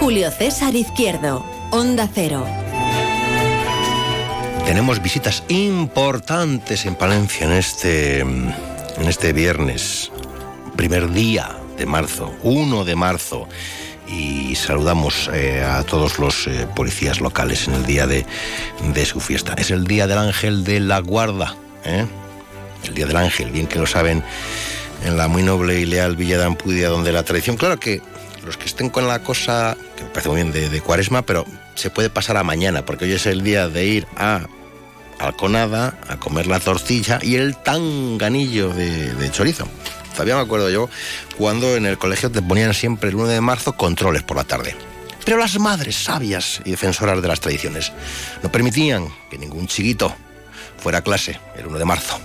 Julio César Izquierdo, Onda Cero. Tenemos visitas importantes en Palencia en este, en este viernes, primer día de marzo, 1 de marzo y saludamos eh, a todos los eh, policías locales en el día de, su fiesta. Es el Día del Ángel de la Guarda, ¿eh? el Día del Ángel, bien que lo saben en la muy noble y leal Villa de Ampudia, donde la tradición, claro que los que estén con la cosa, que me parece muy bien de, de cuaresma, pero se puede pasar a mañana, porque hoy es el día de ir a Alconada a comer la tortilla y el tanganillo de, de chorizo. Todavía me acuerdo yo cuando en el colegio te ponían siempre el 1 de marzo controles por la tarde. Pero las madres sabias y defensoras de las tradiciones no permitían que ningún chiquito fuera a clase el 1 de marzo.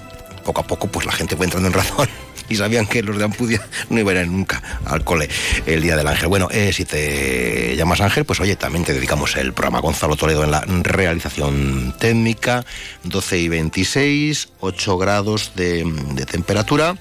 Poco a poco pues la gente fue entrando en razón y sabían que los de Ampudia no iban a ir nunca al cole el día del ángel. Bueno, eh, si te llamas Ángel, pues oye, también te dedicamos el programa Gonzalo Toledo en la realización técnica, 12 y 26, 8 grados de, de temperatura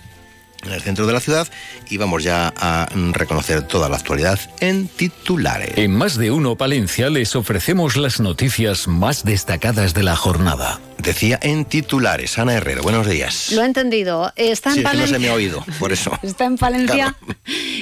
en el centro de la ciudad y vamos ya a reconocer toda la actualidad en titulares. En más de uno Palencia les ofrecemos las noticias más destacadas de la jornada. Decía en titulares, Ana Herrero, buenos días. Lo he entendido. Está en sí, Palencia. Es que no se me ha oído, por eso. Está en Palencia claro.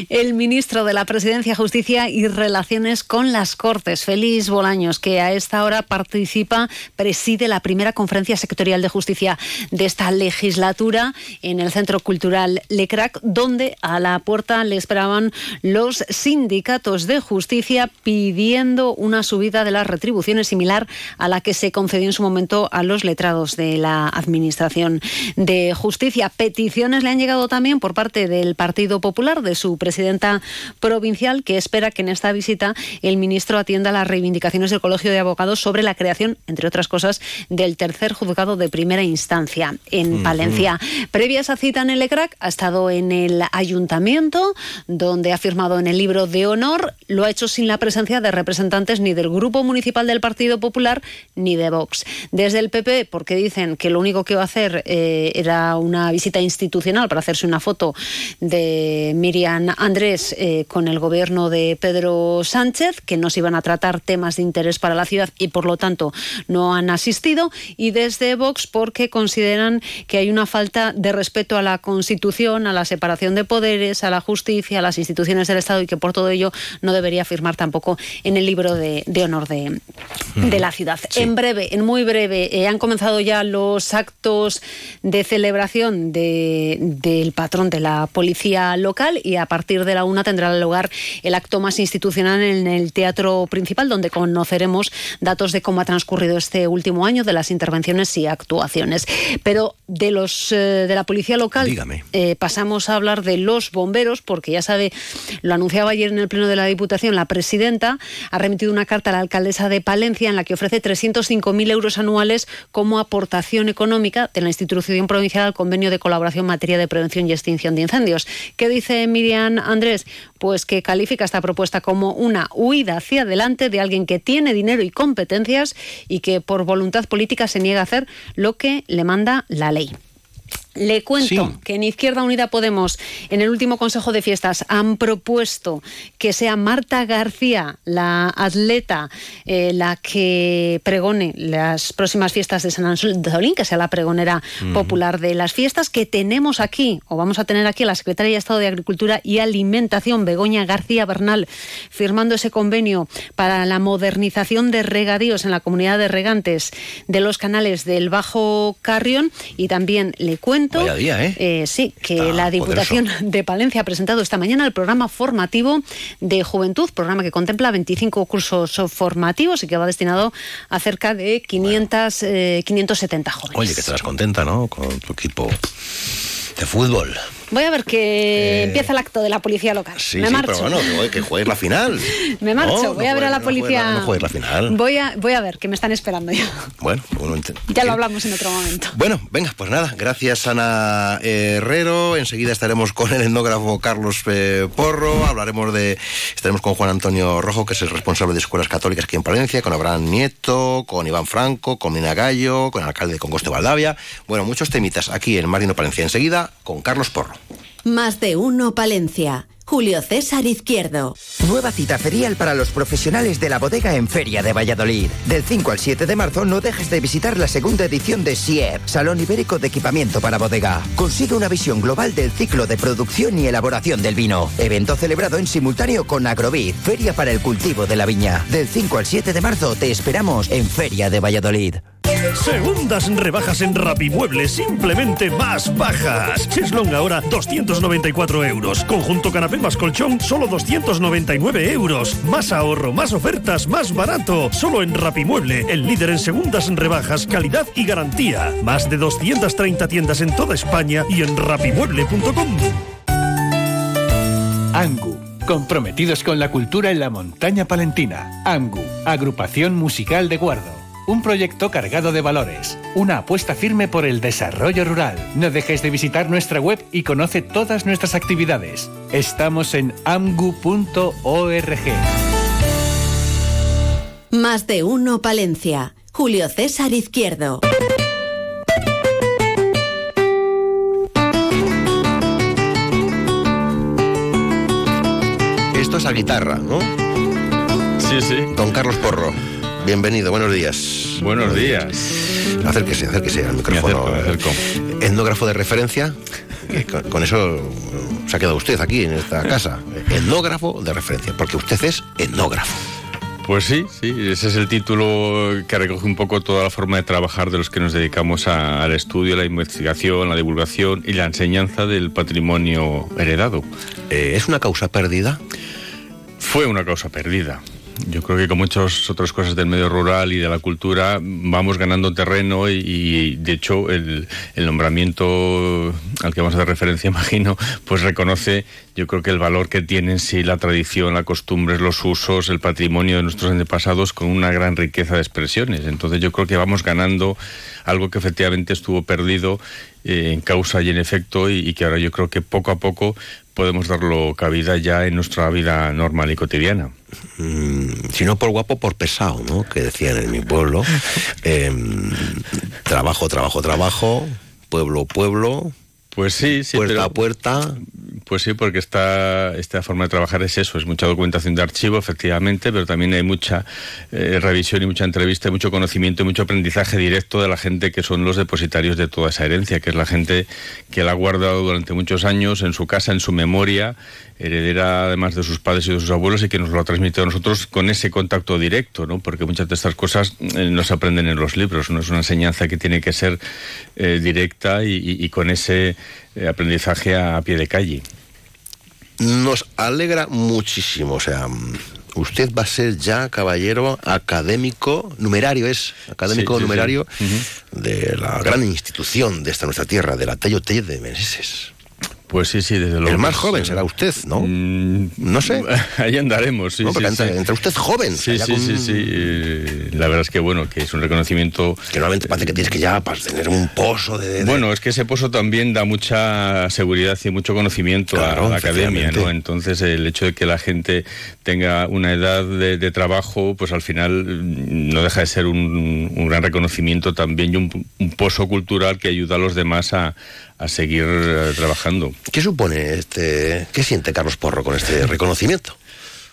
el ministro de la Presidencia, Justicia y Relaciones con las Cortes, Félix Bolaños, que a esta hora participa, preside la primera conferencia sectorial de justicia de esta legislatura en el Centro Cultural Lecrac, donde a la puerta le esperaban los sindicatos de justicia pidiendo una subida de las retribuciones similar a la que se concedió en su momento a los letrados de la Administración de Justicia. Peticiones le han llegado también por parte del Partido Popular, de su presidenta provincial, que espera que en esta visita el ministro atienda las reivindicaciones del Colegio de Abogados sobre la creación, entre otras cosas, del tercer juzgado de primera instancia en uh -huh. Palencia. Previa a esa cita en el ECRAC, ha estado en el ayuntamiento, donde ha firmado en el libro de honor, lo ha hecho sin la presencia de representantes ni del Grupo Municipal del Partido Popular ni de Vox. Desde el PP porque dicen que lo único que iba a hacer eh, era una visita institucional para hacerse una foto de Miriam Andrés eh, con el gobierno de Pedro Sánchez, que no se iban a tratar temas de interés para la ciudad y por lo tanto no han asistido. Y desde Vox porque consideran que hay una falta de respeto a la Constitución, a la separación de poderes, a la justicia, a las instituciones del Estado y que por todo ello no debería firmar tampoco en el libro de, de honor de, de, la ciudad. Sí. En breve, en muy breve, eh, han comenzado ya los actos de celebración de, del patrón de la policía local y a partir de la una tendrá lugar el acto más institucional en el teatro principal donde conoceremos datos de cómo ha transcurrido este último año de las intervenciones y actuaciones. Pero de los eh, de la policía local eh, pasamos a hablar de los bomberos porque ya sabe, lo anunciaba ayer en el pleno de la Diputación la presidenta ha remitido una carta a la alcaldesa de Palencia en la que ofrece 305.000 euros anuales como aportación económica de la institución provincial al convenio de colaboración en materia de prevención y extinción de incendios. ¿Qué dice Miriam Andrés? Pues que califica esta propuesta como una huida hacia adelante de alguien que tiene dinero y competencias y que por voluntad política se niega a hacer lo que le manda la ley. Le cuento sí. que en Izquierda Unida Podemos, en el último Consejo de Fiestas, han propuesto que sea Marta García, la atleta, eh, la que pregone las próximas fiestas de San Antolín, que sea la pregonera uh -huh. popular de las fiestas, que tenemos aquí, o vamos a tener aquí a la Secretaria de Estado de Agricultura y Alimentación, Begoña García Bernal, firmando ese convenio para la modernización de regadíos en la comunidad de regantes de los canales del Bajo Carrión, y también le cuento Vaya día, ¿eh? eh sí, que Está la Diputación poderoso. de Palencia ha presentado esta mañana el programa formativo de juventud, programa que contempla 25 cursos formativos y que va destinado a cerca de 500, bueno. eh, 570 jóvenes. Oye, que estarás contenta, ¿no? Con tu equipo de fútbol. Voy a ver que empieza el acto de la policía local. Sí, Me sí, marcho. pero bueno, que juegues la final. Me marcho, No, voy no a ver a la no policía. No juegues la final. Voy a, voy a ver, que me están esperando ya. Bueno, bueno, ent- Ya lo hablamos en otro momento. Bueno, venga, pues nada, gracias Ana Herrero. Enseguida estaremos con el etnógrafo Carlos eh, Porro. Hablaremos de. Estaremos con Juan Antonio Rojo, que es el responsable de escuelas católicas aquí en Palencia, con Abraham Nieto, con Iván Franco, con Mina Gallo, con el alcalde de Congosto Valdavia. Bueno, muchos temitas aquí en Marino Palencia. Enseguida con Carlos Porro. Más de uno Palencia. Julio César Izquierdo. Nueva cita ferial para los profesionales de la bodega en Feria de Valladolid. Del 5 al 7 de marzo no dejes de visitar la segunda edición de SIEP, Salón Ibérico de Equipamiento para Bodega. Consigue una visión global del ciclo de producción y elaboración del vino. Evento celebrado en simultáneo con Agrovid, Feria para el cultivo de la viña. Del 5 al 7 de marzo te esperamos en Feria de Valladolid. Segundas rebajas en Rapimueble, simplemente más bajas. Cheslong ahora 294 euros. Conjunto canapé más colchón, solo 299 euros. Más ahorro, más ofertas, más barato. Solo en Rapimueble, el líder en segundas rebajas, calidad y garantía. Más de 230 tiendas en toda España y en rapimueble.com. Angu, comprometidos con la cultura en la montaña palentina. Angu, agrupación musical de Guardo. Un proyecto cargado de valores, una apuesta firme por el desarrollo rural. No dejes de visitar nuestra web y conoce todas nuestras actividades. Estamos en amgu.org. Más de uno Palencia. Julio César Izquierdo. Esto es a guitarra, ¿no? Sí, sí. Don Carlos Porro. Bienvenido, buenos días. Buenos días. Acérquese, acérquese al micrófono. Me acerco, me Etnógrafo de referencia. con, con eso eh, se ha quedado usted aquí en esta casa. Etnógrafo de referencia, porque usted es etnógrafo. Pues sí, sí, ese es el título que recoge un poco toda la forma de trabajar de los que nos dedicamos a- al estudio, la investigación, la divulgación y la enseñanza del patrimonio heredado. Eh, ¿Es una causa perdida? Fue una causa perdida. Yo creo que con muchas otras cosas del medio rural y de la cultura vamos ganando terreno y, de hecho el, el nombramiento al que vamos a hacer referencia, imagino, pues reconoce yo creo que el valor que tiene en sí la tradición, las costumbres, los usos, el patrimonio de nuestros antepasados con una gran riqueza de expresiones. Entonces yo creo que vamos ganando algo que efectivamente estuvo perdido eh, en causa y en efecto y que ahora yo creo que poco a poco podemos darlo cabida ya en nuestra vida normal y cotidiana. Mm, si no por guapo, por pesado, ¿no? Que decían en mi pueblo. Em, trabajo, trabajo, trabajo. Pueblo, pueblo. Pues sí, sí. Puerta pero- a puerta. Pues sí, porque esta, esta forma de trabajar es eso, es mucha documentación de archivo, efectivamente, pero también hay mucha eh, revisión y mucha entrevista, y mucho conocimiento y mucho aprendizaje directo de la gente que son los depositarios de toda esa herencia, que es la gente que la ha guardado durante muchos años en su casa, en su memoria, heredera además de sus padres y de sus abuelos y que nos lo ha transmitido a nosotros con ese contacto directo, ¿no? Porque muchas de estas cosas eh, no se aprenden en los libros, no es una enseñanza que tiene que ser eh, directa y, y- y con ese eh, aprendizaje a, a pie de calle. Nos alegra muchísimo. O sea, usted va a ser ya caballero académico, numerario es, académico Sí, sí, sí. numerario de la gran institución de esta nuestra tierra, de la Tello de Meneses. Pues sí, sí, desde luego. El más joven será usted, ¿no? Mm, No sé. Ahí andaremos, sí. No, sí, sí. entra usted joven. Sí, sí, con- sí, sí. eh, La verdad es que bueno, que es un reconocimiento. Que normalmente parece que tienes que ya para tener un pozo de... de- Bueno, es que ese pozo también da mucha seguridad y mucho conocimiento Claro, a la academia. ¿no? Entonces, el hecho de que la gente tenga una edad de, de trabajo, pues al final mm, no deja de ser un, un gran reconocimiento también y un, un pozo cultural que ayuda a los demás a, a seguir eh, trabajando. ¿Qué supone este... ¿Qué siente Carlos Porro con este reconocimiento?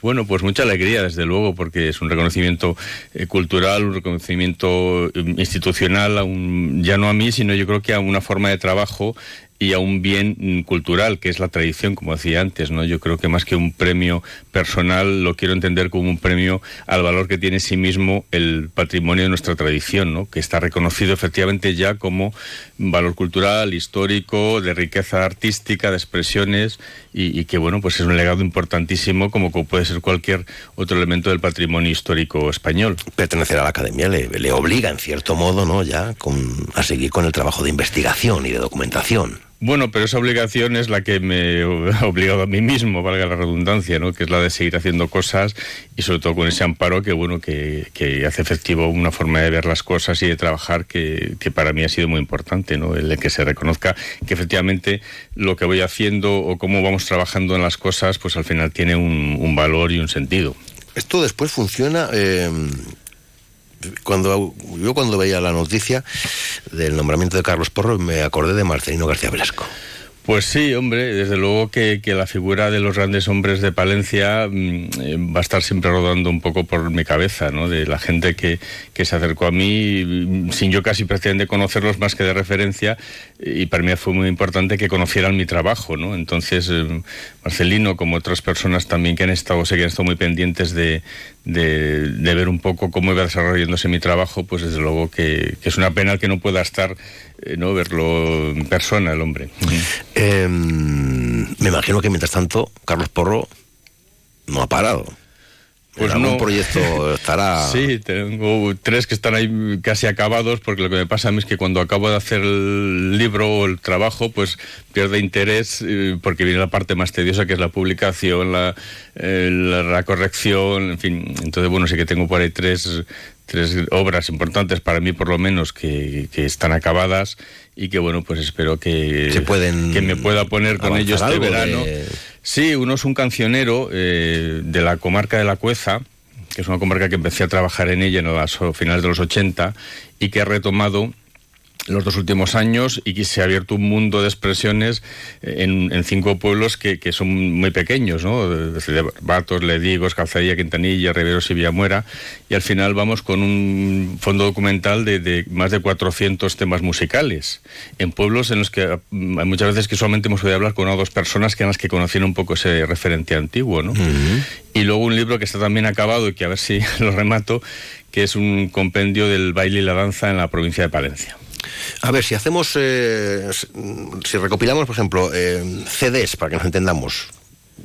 Bueno, pues mucha alegría, desde luego, porque es un reconocimiento eh, cultural, un reconocimiento eh, institucional, a un- ya no a mí, sino yo creo que a una forma de trabajo y a un bien cultural, que es la tradición, como decía antes, ¿no? Yo creo que más que un premio personal, lo quiero entender como un premio al valor que tiene en sí mismo el patrimonio de nuestra tradición, ¿no? Que está reconocido efectivamente ya como valor cultural, histórico, de riqueza artística, de expresiones y, que, bueno, pues es un legado importantísimo como co- puede ser cualquier otro elemento del patrimonio histórico español. Pertenecer a la academia le, obliga, en cierto modo, ¿no? Ya a seguir con el trabajo de investigación y de documentación. Bueno, pero esa obligación es la que me ha obligado a mí mismo, valga la redundancia, ¿no? que es la de seguir haciendo cosas y sobre todo con ese amparo que, bueno, que, hace efectivo una forma de ver las cosas y de trabajar que, para mí ha sido muy importante, ¿no? el que se reconozca que efectivamente lo que voy haciendo o cómo vamos trabajando en las cosas, pues al final tiene un, valor y un sentido. Esto después funciona... Eh, cuando yo cuando veía la noticia del nombramiento de Carlos Porro me acordé de Marcelino García Velasco. Pues sí, hombre, desde luego que, la figura de los grandes hombres de Palencia mm, eh, va a estar siempre rodando un poco por mi cabeza, ¿no? De la gente que, se acercó a mí mm, sin yo casi prácticamente conocerlos más que de referencia y para mí fue muy importante que conocieran mi trabajo, ¿no? Entonces, eh, Marcelino, como otras personas también que han estado, sé que han estado muy pendientes de, ver un poco cómo iba desarrollándose mi trabajo, pues desde luego que, es una pena que no pueda estar, eh, ¿no? Verlo en persona el hombre. Em, me imagino que mientras tanto Carlos Porro no ha parado. Pues no. Un proyecto estará. Sí, tengo tres que están ahí casi acabados, porque lo que me pasa a mí es que cuando acabo de hacer el libro o el trabajo, pues pierde interés, eh, porque viene la parte más tediosa, que es la publicación, la, eh, la, corrección, en fin. Entonces, bueno, sí que tengo por ahí tres, tres obras importantes para mí, por lo menos, que, que están acabadas y que bueno, pues espero que, que me pueda poner con ellos este verano. Sí, uno es un cancionero eh, de la comarca de la Cueza, que es una comarca que empecé a trabajar en ella en los finales de los 80 y que ha retomado los dos últimos años y que se ha abierto un mundo de expresiones en, cinco pueblos que, son muy pequeños, ¿no? Desde Batos, Ledigos, Calzadilla, Quintanilla, Riveros y Villamuera. Y al final vamos con un fondo documental de, más de 400 temas musicales en pueblos en los que hay muchas veces que solamente hemos podido hablar con una o dos personas que las que conocían un poco ese referente antiguo, ¿no? Y luego un libro que está también acabado y que a ver si lo remato, que es un compendio del baile y la danza en la provincia de Palencia. A ver, si hacemos, eh, si recopilamos, por ejemplo, eh, CDs, para que nos entendamos,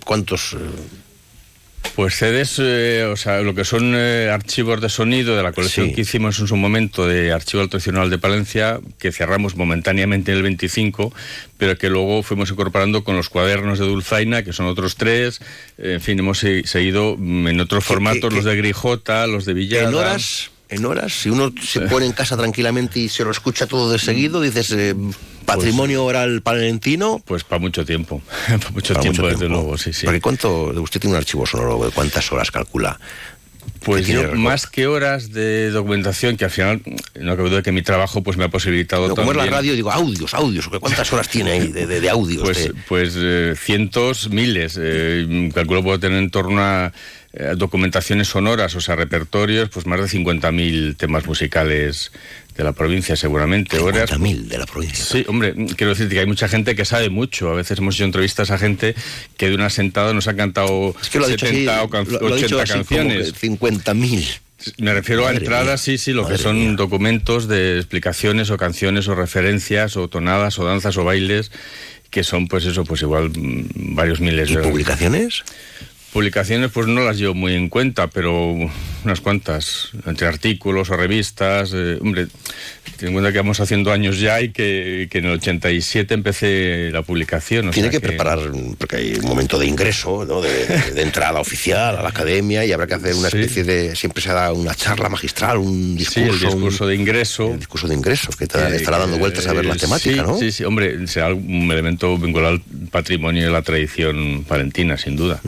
¿cuántos? Eh? Pues CDs, o sea, lo que son archivos de sonido de la colección que hicimos en su momento de Archivo Tradicional de Palencia, que cerramos momentáneamente en el 25, pero que luego fuimos incorporando con los cuadernos de Dulzaina, que son otros tres. En fin, hemos seguido en otros formatos, los de Grijota, los de Villada. ¿En horas? En horas. Si uno se pone en casa tranquilamente y se lo escucha todo de seguido, dices, eh, patrimonio pues oral palentino. Pues para mucho tiempo, para mucho, tiempo, desde luego, sí, sí. Porque ¿cuánto, usted tiene un archivo sonoro, cuántas horas calcula? Pues más que horas de documentación, que al final no cabe duda que mi trabajo pues me ha posibilitado no, Como es la radio, digo audios, audios. ¿Cuántas horas tiene ahí de, audios? Pues, pues eh, cientos, miles. Eh, calculo puedo tener en torno a eh, documentaciones sonoras, o sea, repertorios, pues más de 50.000 temas musicales de la provincia, seguramente. 50.000 de la provincia. Sí, hombre, quiero decirte que hay mucha gente que sabe mucho. A veces hemos hecho entrevistas a gente que de una sentada nos ha cantado 70 o 80 canciones. 50.000. Me refiero a entradas, sí, sí, lo que son documentos de explicaciones o canciones o referencias o tonadas o danzas o bailes que son, pues eso, pues igual mm, varios miles ¿Y publicaciones? Publicaciones pues no las llevo muy en cuenta, pero unas cuantas, entre artículos o revistas. Eh, hombre, ten en cuenta que vamos haciendo años ya y que, en el 87 empecé la publicación. Tiene que, preparar, porque hay un momento de ingreso, ¿no? de, entrada oficial a la academia y habrá que hacer una especie de. Siempre se da una charla magistral, un discurso. Sí, el discurso de ingreso. El discurso de ingreso, que estará dando vueltas a ver la temática, ¿no? Sí, sí, hombre, será un elemento vinculado al patrimonio de la tradición palentina, sin duda.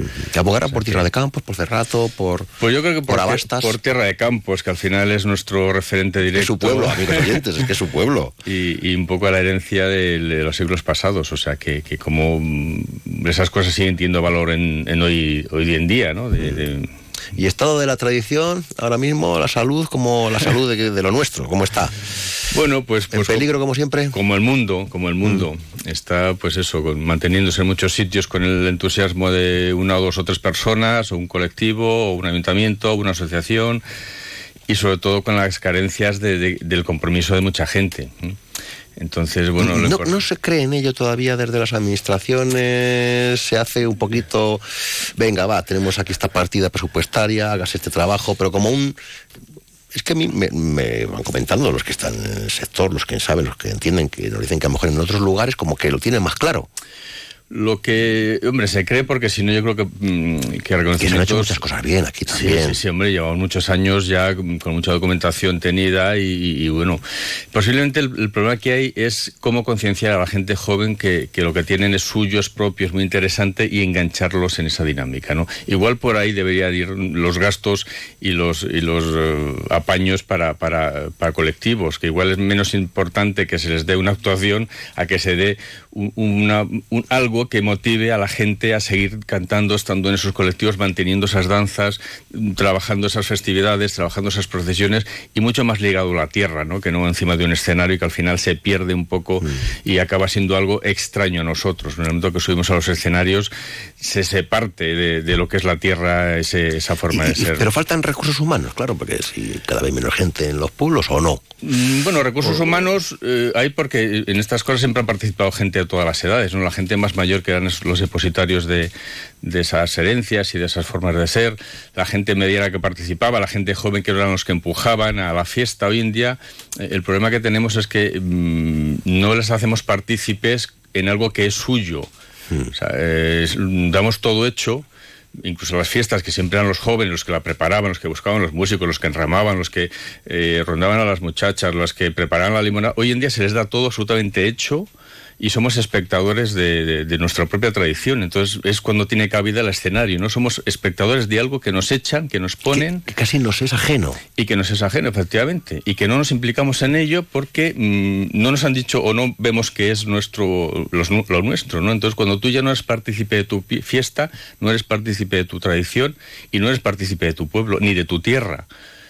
¿Te abogará por Tierra de Campos, por Cerrato, por. Pues yo creo que por, por, por Tierra de Campos, que al final es nuestro referente directo. Es su pueblo, amigos oyentes, es que es su pueblo. Y, un poco a la herencia de, los siglos pasados, o sea, que, como mm, esas cosas siguen teniendo valor en, hoy, hoy en día, ¿no? Y estado de la tradición, ahora mismo la salud como la salud de, lo nuestro, ¿cómo está? Bueno, pues... ¿En pues peligro como siempre? Como el mundo, como el mundo. Mm. Está, pues eso, manteniéndose en muchos sitios con el entusiasmo de una o dos o tres personas, o un colectivo, o un ayuntamiento, o una asociación, y sobre todo con las carencias del compromiso de mucha gente. Entonces, bueno... No, se cree en ello todavía desde las administraciones, se hace un poquito, venga, va, tenemos aquí esta partida presupuestaria, hagas este trabajo, pero como un es que a mí me, me, van comentando los que están en el sector, los que saben, los que entienden, que nos dicen que a lo mejor en otros lugares como que lo tienen más claro. Lo que, hombre, se cree porque si no yo creo que, mm, que reconocimientos... Que se han hecho muchas cosas bien aquí también. Sí, sí, hombre, llevamos muchos años ya con mucha documentación tenida y, bueno, posiblemente el, problema que hay es cómo concienciar a la gente joven que, que, lo que tienen es suyo, es propio, es muy interesante y engancharlos en esa dinámica, ¿no? Igual por ahí deberían ir los gastos y los, y los eh, apaños para, para, para colectivos, que igual es menos importante que se les dé una actuación a que se dé una, un, algo que motive a la gente a seguir cantando, estando en esos colectivos, manteniendo esas danzas, trabajando esas festividades, trabajando esas procesiones y mucho más ligado a la tierra, ¿no? que no encima de un escenario y que al final se pierde un poco mm. y acaba siendo algo extraño a nosotros. En el momento que subimos a los escenarios se, se parte de, lo que es la tierra, ese, esa forma de ser. pero faltan recursos humanos, claro, porque si cada vez menos gente en los pueblos o no. Mm, bueno, recursos humanos eh, hay porque en estas cosas siempre han participado gente todas las edades, ¿no? La gente más mayor que eran los depositarios de, de esas herencias y de esas formas de ser, la gente mediana que participaba, la gente joven que eran los que empujaban a la fiesta. Hoy en día eh, el problema que tenemos es que mm, no les hacemos partícipes en algo que es suyo. Hmm. damos todo hecho incluso las fiestas que siempre eran los jóvenes los que la preparaban, los que buscaban los músicos, los que enramaban, los que eh, rondaban a las muchachas, los que preparaban la limonada, hoy en día se les da todo absolutamente hecho y somos espectadores de, nuestra propia tradición. Entonces es cuando tiene cabida el escenario, ¿no? Somos espectadores de algo que nos echan, que nos ponen. Que, casi nos es ajeno. Y que nos es ajeno, efectivamente. Y que no nos implicamos en ello porque mm, no nos han dicho o no vemos que es nuestro, lo nuestro, ¿no? Entonces cuando tú ya no eres partícipe de tu fiesta, no eres partícipe de tu tradición y no eres partícipe de tu pueblo ni de tu tierra.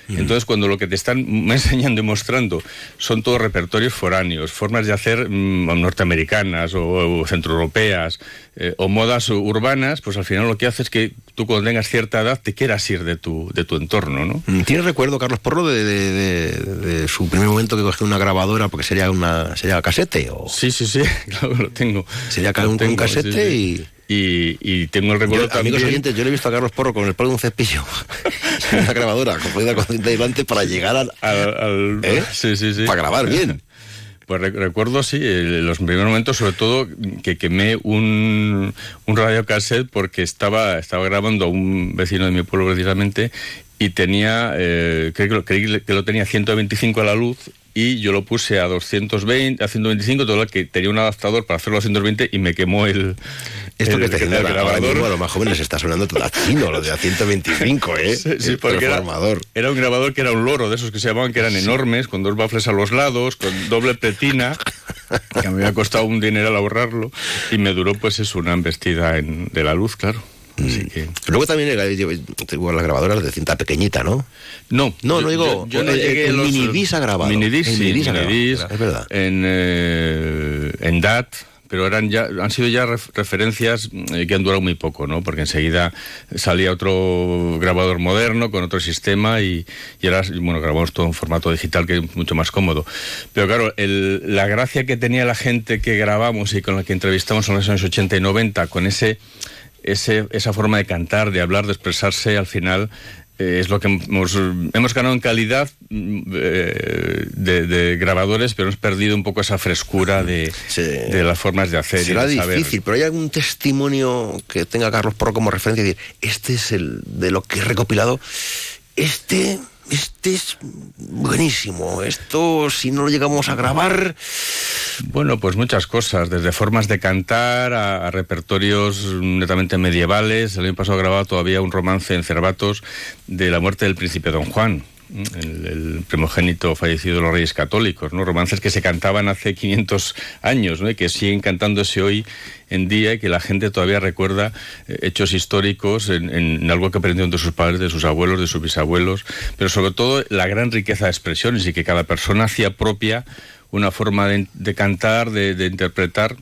Entonces, cuando lo que te están enseñando y mostrando son todos repertorios foráneos, formas de hacer mm, norteamericanas o, centroeuropeas eh, o modas urbanas, pues al final lo que hace es que tú cuando tengas cierta edad te quieras ir de tu, de tu entorno, ¿no? Mm, ¿Tienes recuerdo, Carlos Porro, de, su primer momento que cogió una grabadora porque sería una sería casete? O... Sí, sí, sí, claro, lo tengo. Sería un, un casete y... Y, tengo el recuerdo también. Amigos oyentes, yo le he visto a Carlos Porro con el palo de un cepillo en una grabadora con cinta delante para llegar al. al, ¿eh? Sí, sí, sí. Para grabar bien. Pues recuerdo, sí, los primeros momentos, sobre todo, que quemé un, un radio cassette porque estaba, estaba grabando a un vecino de mi pueblo precisamente y tenía, eh, creo, creí que lo tenía 125 a la luz y yo lo puse a 220, a 125, todo lo que tenía un adaptador para hacerlo a 120 y me quemó el, esto que te el, grabador. a los más jóvenes está sonando todo chino, lo de a 125, ¿eh? Sí, porque era, era, un grabador que era un loro, de esos que se llamaban, que eran enormes, con dos baffles a los lados, con doble pletina, que me había costado un dinero al ahorrarlo, y me duró, pues, es una embestida en, de la luz, claro. Así que... Luego también era, tengo las grabadoras de cinta pequeñita, ¿no? No, no, no digo. Yo, no llegué en, minidis ha grabado. Minidis, sí, minidis, es verdad. En, eh, en DAT pero eran ya, han sido ya referencias eh, que han durado muy poco, ¿no? Porque enseguida salía otro grabador moderno con otro sistema y, y ahora, bueno, grabamos todo en formato digital que es mucho más cómodo. Pero claro, la gracia que tenía la gente que grabamos y con la que entrevistamos en los años 80 y 90, con ese, ese, esa forma de cantar, de hablar, de expresarse, al final eh, es lo que hemos, hemos, ganado en calidad mm, eh, de, grabadores, pero hemos perdido un poco esa frescura de, de las formas de hacer. Será difícil, pero hay algún testimonio que tenga Carlos Porro como referencia y decir, este es el de lo que he recopilado, este este es buenísimo. Esto, si no lo llegamos a grabar. Bueno, pues muchas cosas, desde formas de cantar a, repertorios netamente medievales. El año pasado grabado todavía un romance en Cervatos de la muerte del príncipe Don Juan el, primogénito fallecido de los Reyes Católicos, ¿no? Romances que se cantaban hace 500 años, ¿no? Y que siguen cantándose hoy en día y que la gente todavía recuerda eh, hechos históricos en, algo que aprendieron de sus padres, de sus abuelos, de sus bisabuelos, pero sobre todo la gran riqueza de expresiones y que cada persona hacía propia una forma de, cantar, de interpretar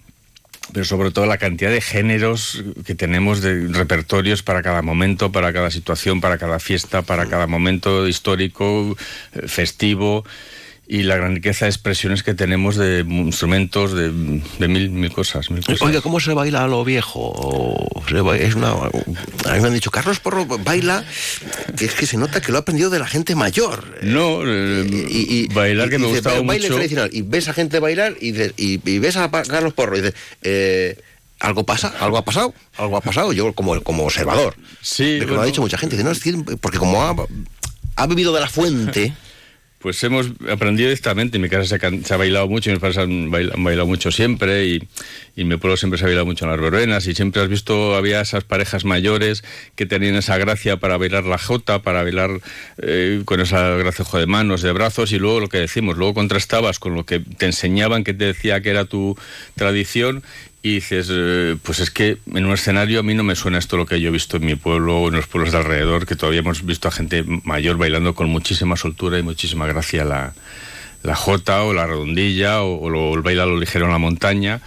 pero sobre todo la cantidad de géneros que tenemos de repertorios para cada momento, para cada situación, para cada fiesta, para cada momento histórico, eh, festivo y la gran riqueza de expresiones que tenemos de instrumentos, de, mil, mil cosas, mil cosas. Oiga, ¿cómo se baila a lo viejo? Es una, a mí me han dicho, Carlos Porro baila, que es que se nota que lo ha aprendido de la gente mayor. No, eh, y, bailar que me gustaba mucho. y ves a gente bailar y, y, ves a Carlos Porro y dices, eh, algo pasa, algo ha pasado, algo ha pasado. Yo como, como observador. Sí. De que lo ha dicho mucha gente. Dice, no, porque como ha, ha bebido de la fuente. Pues hemos aprendido directamente. En mi casa se ha, bailado mucho, mis padres han bailado, mucho siempre, y, y, en mi pueblo siempre se ha bailado mucho en las verbenas, y siempre has visto, había esas parejas mayores que tenían esa gracia para bailar la jota, para bailar eh, con esa gracia de manos, de brazos, y luego lo que decimos, luego contrastabas con lo que te enseñaban, que te decía que era tu tradición, y dices, eh, pues es que en un escenario a mí no me suena esto lo que yo he visto en mi pueblo o en los pueblos de alrededor, que todavía hemos visto a gente mayor bailando con muchísima soltura y muchísima gracia la, la jota o la redondilla o, el baila lo ligero en la montaña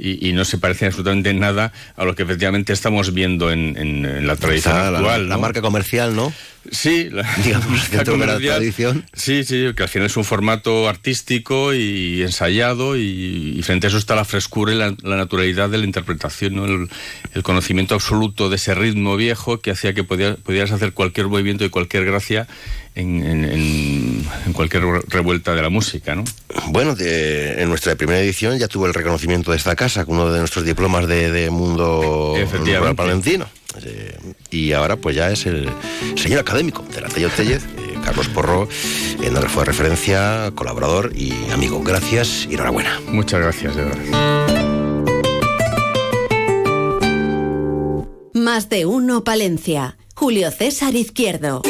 y, no se parece absolutamente nada a lo que efectivamente estamos viendo en, la tradición actual. La, marca comercial, ¿no? Sí, la, digamos, la tradición. Sí, sí, que al final es un formato artístico y ensayado y, frente a eso está la frescura y la, naturalidad de la interpretación, ¿no? el, conocimiento absoluto de ese ritmo viejo que hacía que pudieras hacer cualquier movimiento y cualquier gracia en, cualquier revuelta de la música, ¿no? Bueno, en nuestra primera edición ya tuvo el reconocimiento de esta casa, con uno de nuestros diplomas de, mundo palentino. Eh, y ahora pues ya es el señor académico de la Tellez, eh, Carlos Porro, en donde fue referencia, colaborador y amigo. Gracias y enhorabuena. Muchas gracias, de verdad. Más de uno, Palencia. Julio César Izquierdo.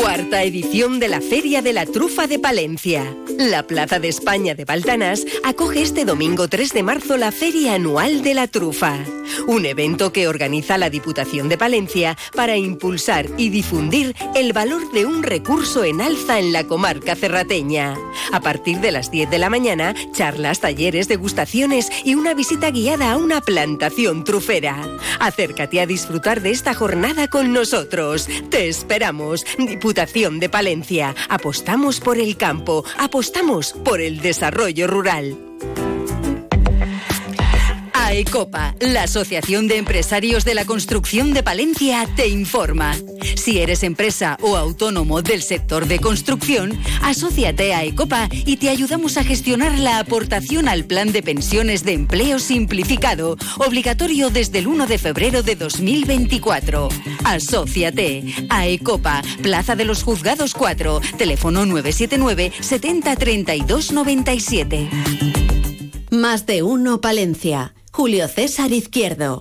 Cuarta edición de la Feria de la Trufa de Palencia. La Plaza de España de Baltanas acoge este domingo 3 de marzo la Feria Anual de la Trufa, un evento que organiza la Diputación de Palencia para impulsar y difundir el valor de un recurso en alza en la comarca cerrateña. A partir de las 10 de la mañana, charlas, talleres, degustaciones y una visita guiada a una plantación trufera. Acércate a disfrutar de esta jornada con nosotros. Te esperamos, Diputación De Palencia. Apostamos por el campo, apostamos por el desarrollo rural. AECOPA, la Asociación de Empresarios de la Construcción de Palencia, te informa. Si eres empresa o autónomo del sector de construcción, asóciate a AECOPA y te ayudamos a gestionar la aportación al Plan de Pensiones de Empleo Simplificado, obligatorio desde el 1 de febrero de 2024. Asóciate. a AECOPA, Plaza de los Juzgados 4, teléfono 979 70 32 97. Más de uno, Palencia. Julio César Izquierdo.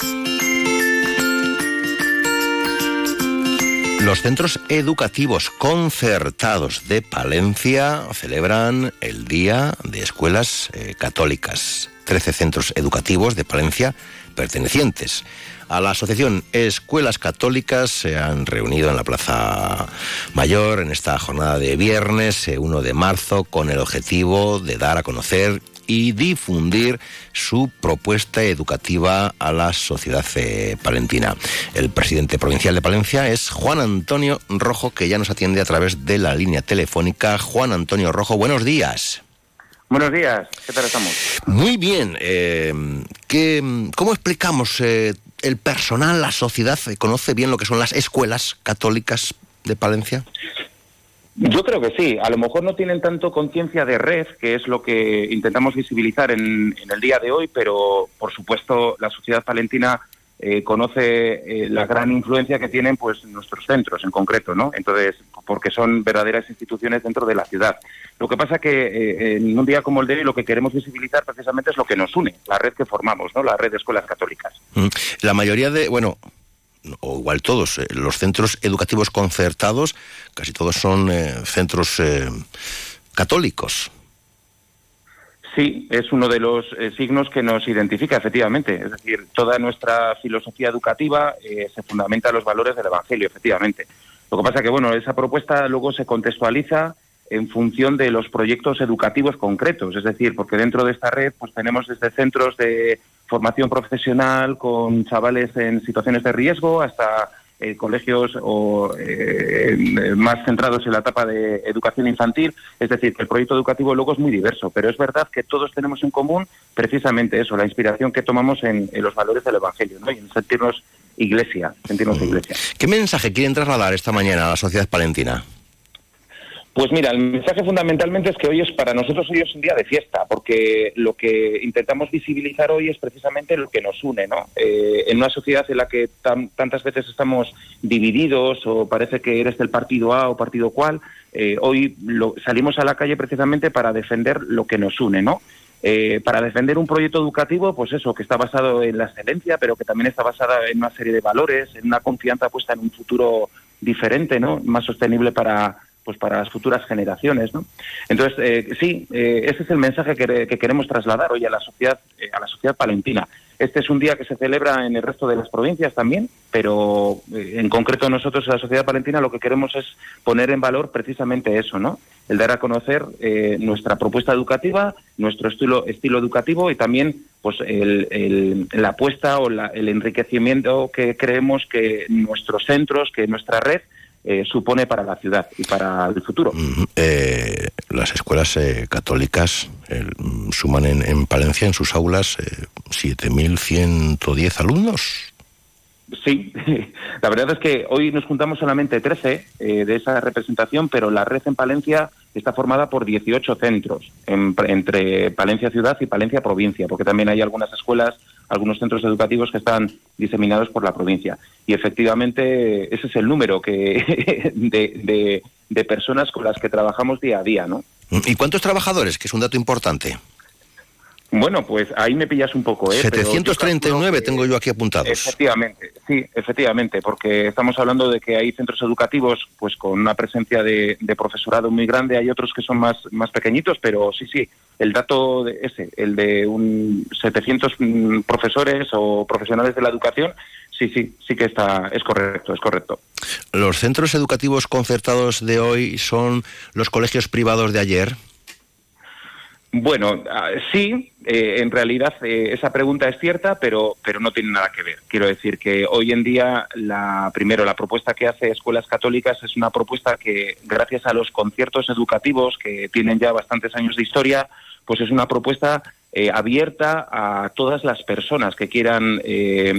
Los centros educativos concertados de Palencia celebran el Día de Escuelas eh, Católicas. Trece centros educativos de Palencia pertenecientes a la Asociación Escuelas Católicas se han reunido en la Plaza Mayor en esta jornada de viernes 1 eh, de marzo con el objetivo de dar a conocer y difundir su propuesta educativa a la sociedad eh, palentina. El presidente provincial de Palencia es Juan Antonio Rojo, que ya nos atiende a través de la línea telefónica. Juan Antonio Rojo, buenos días. Buenos días, ¿qué tal estamos? Muy bien. Eh, ¿Cómo explicamos eh, el personal, la sociedad, conoce bien lo que son las escuelas católicas de Palencia? Yo creo que sí. A lo mejor no tienen tanto conciencia de red, que es lo que intentamos visibilizar en, el día de hoy, pero por supuesto la sociedad palentina eh, conoce eh, la gran influencia que tienen pues nuestros centros en concreto, ¿no? Entonces, porque son verdaderas instituciones dentro de la ciudad. Lo que pasa que eh, en un día como el de hoy lo que queremos visibilizar precisamente es lo que nos une, la red que formamos, ¿no? La red de escuelas católicas. Mm. La mayoría de, bueno, o igual todos, eh, los centros educativos concertados, casi todos son eh, centros eh, católicos. Sí, es uno de los signos que nos identifica, efectivamente. Es decir, toda nuestra filosofía educativa se fundamenta en los valores del Evangelio, efectivamente. Lo que pasa que, bueno, esa propuesta luego se contextualiza en función de los proyectos educativos concretos, es decir, porque dentro de esta red pues tenemos desde centros de formación profesional con chavales en situaciones de riesgo hasta eh, colegios o eh, más centrados en la etapa de educación infantil. Es decir, que el proyecto educativo luego es muy diverso, pero es verdad que todos tenemos en común precisamente eso, la inspiración que tomamos en, los valores del Evangelio ¿no? y en sentirnos iglesia, sentirnos iglesia. ¿Qué mensaje quieren trasladar esta mañana a la sociedad palentina? Pues mira, el mensaje fundamentalmente es que hoy es para nosotros hoy es un día de fiesta, porque lo que intentamos visibilizar hoy es precisamente lo que nos une, ¿no? Eh, en una sociedad en la que tantas veces estamos divididos o parece que eres del partido A o partido cual, eh, hoy salimos a la calle precisamente para defender lo que nos une, ¿no? Eh, para defender un proyecto educativo, pues eso, que está basado en la excelencia, pero que también está basada en una serie de valores, en una confianza puesta en un futuro diferente, ¿no? Más sostenible para pues para las futuras generaciones. ¿no? Entonces, eh, sí, eh, ese es el mensaje que, queremos trasladar hoy a la sociedad, eh, a la sociedad palentina. Este es un día que se celebra en el resto de las provincias también, pero en concreto nosotros en la sociedad palentina lo que queremos es poner en valor precisamente eso, ¿no? El dar a conocer nuestra propuesta educativa, nuestro estilo, estilo educativo y también pues la apuesta o el enriquecimiento que creemos que nuestros centros, que nuestra red eh, supone para la ciudad y para el futuro. Eh, las escuelas eh, católicas suman en, Palencia, en sus aulas, 7.110 alumnos. Sí, la verdad es que hoy nos juntamos solamente 13 de esa representación, pero la red en Palencia está formada por 18 centros entre Palencia Ciudad y Palencia Provincia, porque también hay algunas escuelas algunos centros educativos que están diseminados por la provincia. Y efectivamente ese es el número que de, de, personas con las que trabajamos día a día, ¿no? ¿Y cuántos trabajadores? Que es un dato importante. Bueno, pues ahí me pillas un poco, ¿eh? 739 tengo yo aquí apuntados. Efectivamente, sí, efectivamente, porque estamos hablando de que hay centros educativos pues con una presencia de, profesorado muy grande, hay otros que son más, más pequeñitos, pero sí, sí, el dato de ese, el de un 700 mm, profesores o profesionales de la educación, sí, sí, sí que está, es correcto, es correcto. ¿Los centros educativos concertados de hoy son los colegios privados de ayer? Bueno, ah, sí, eh, en realidad eh, esa pregunta es cierta, pero, pero no tiene nada que ver. Quiero decir que hoy en día, la, primero, la propuesta que hace Escuelas Católicas es una propuesta que, gracias a los conciertos educativos que tienen ya bastantes años de historia, pues es una propuesta eh, abierta a todas las personas que quieran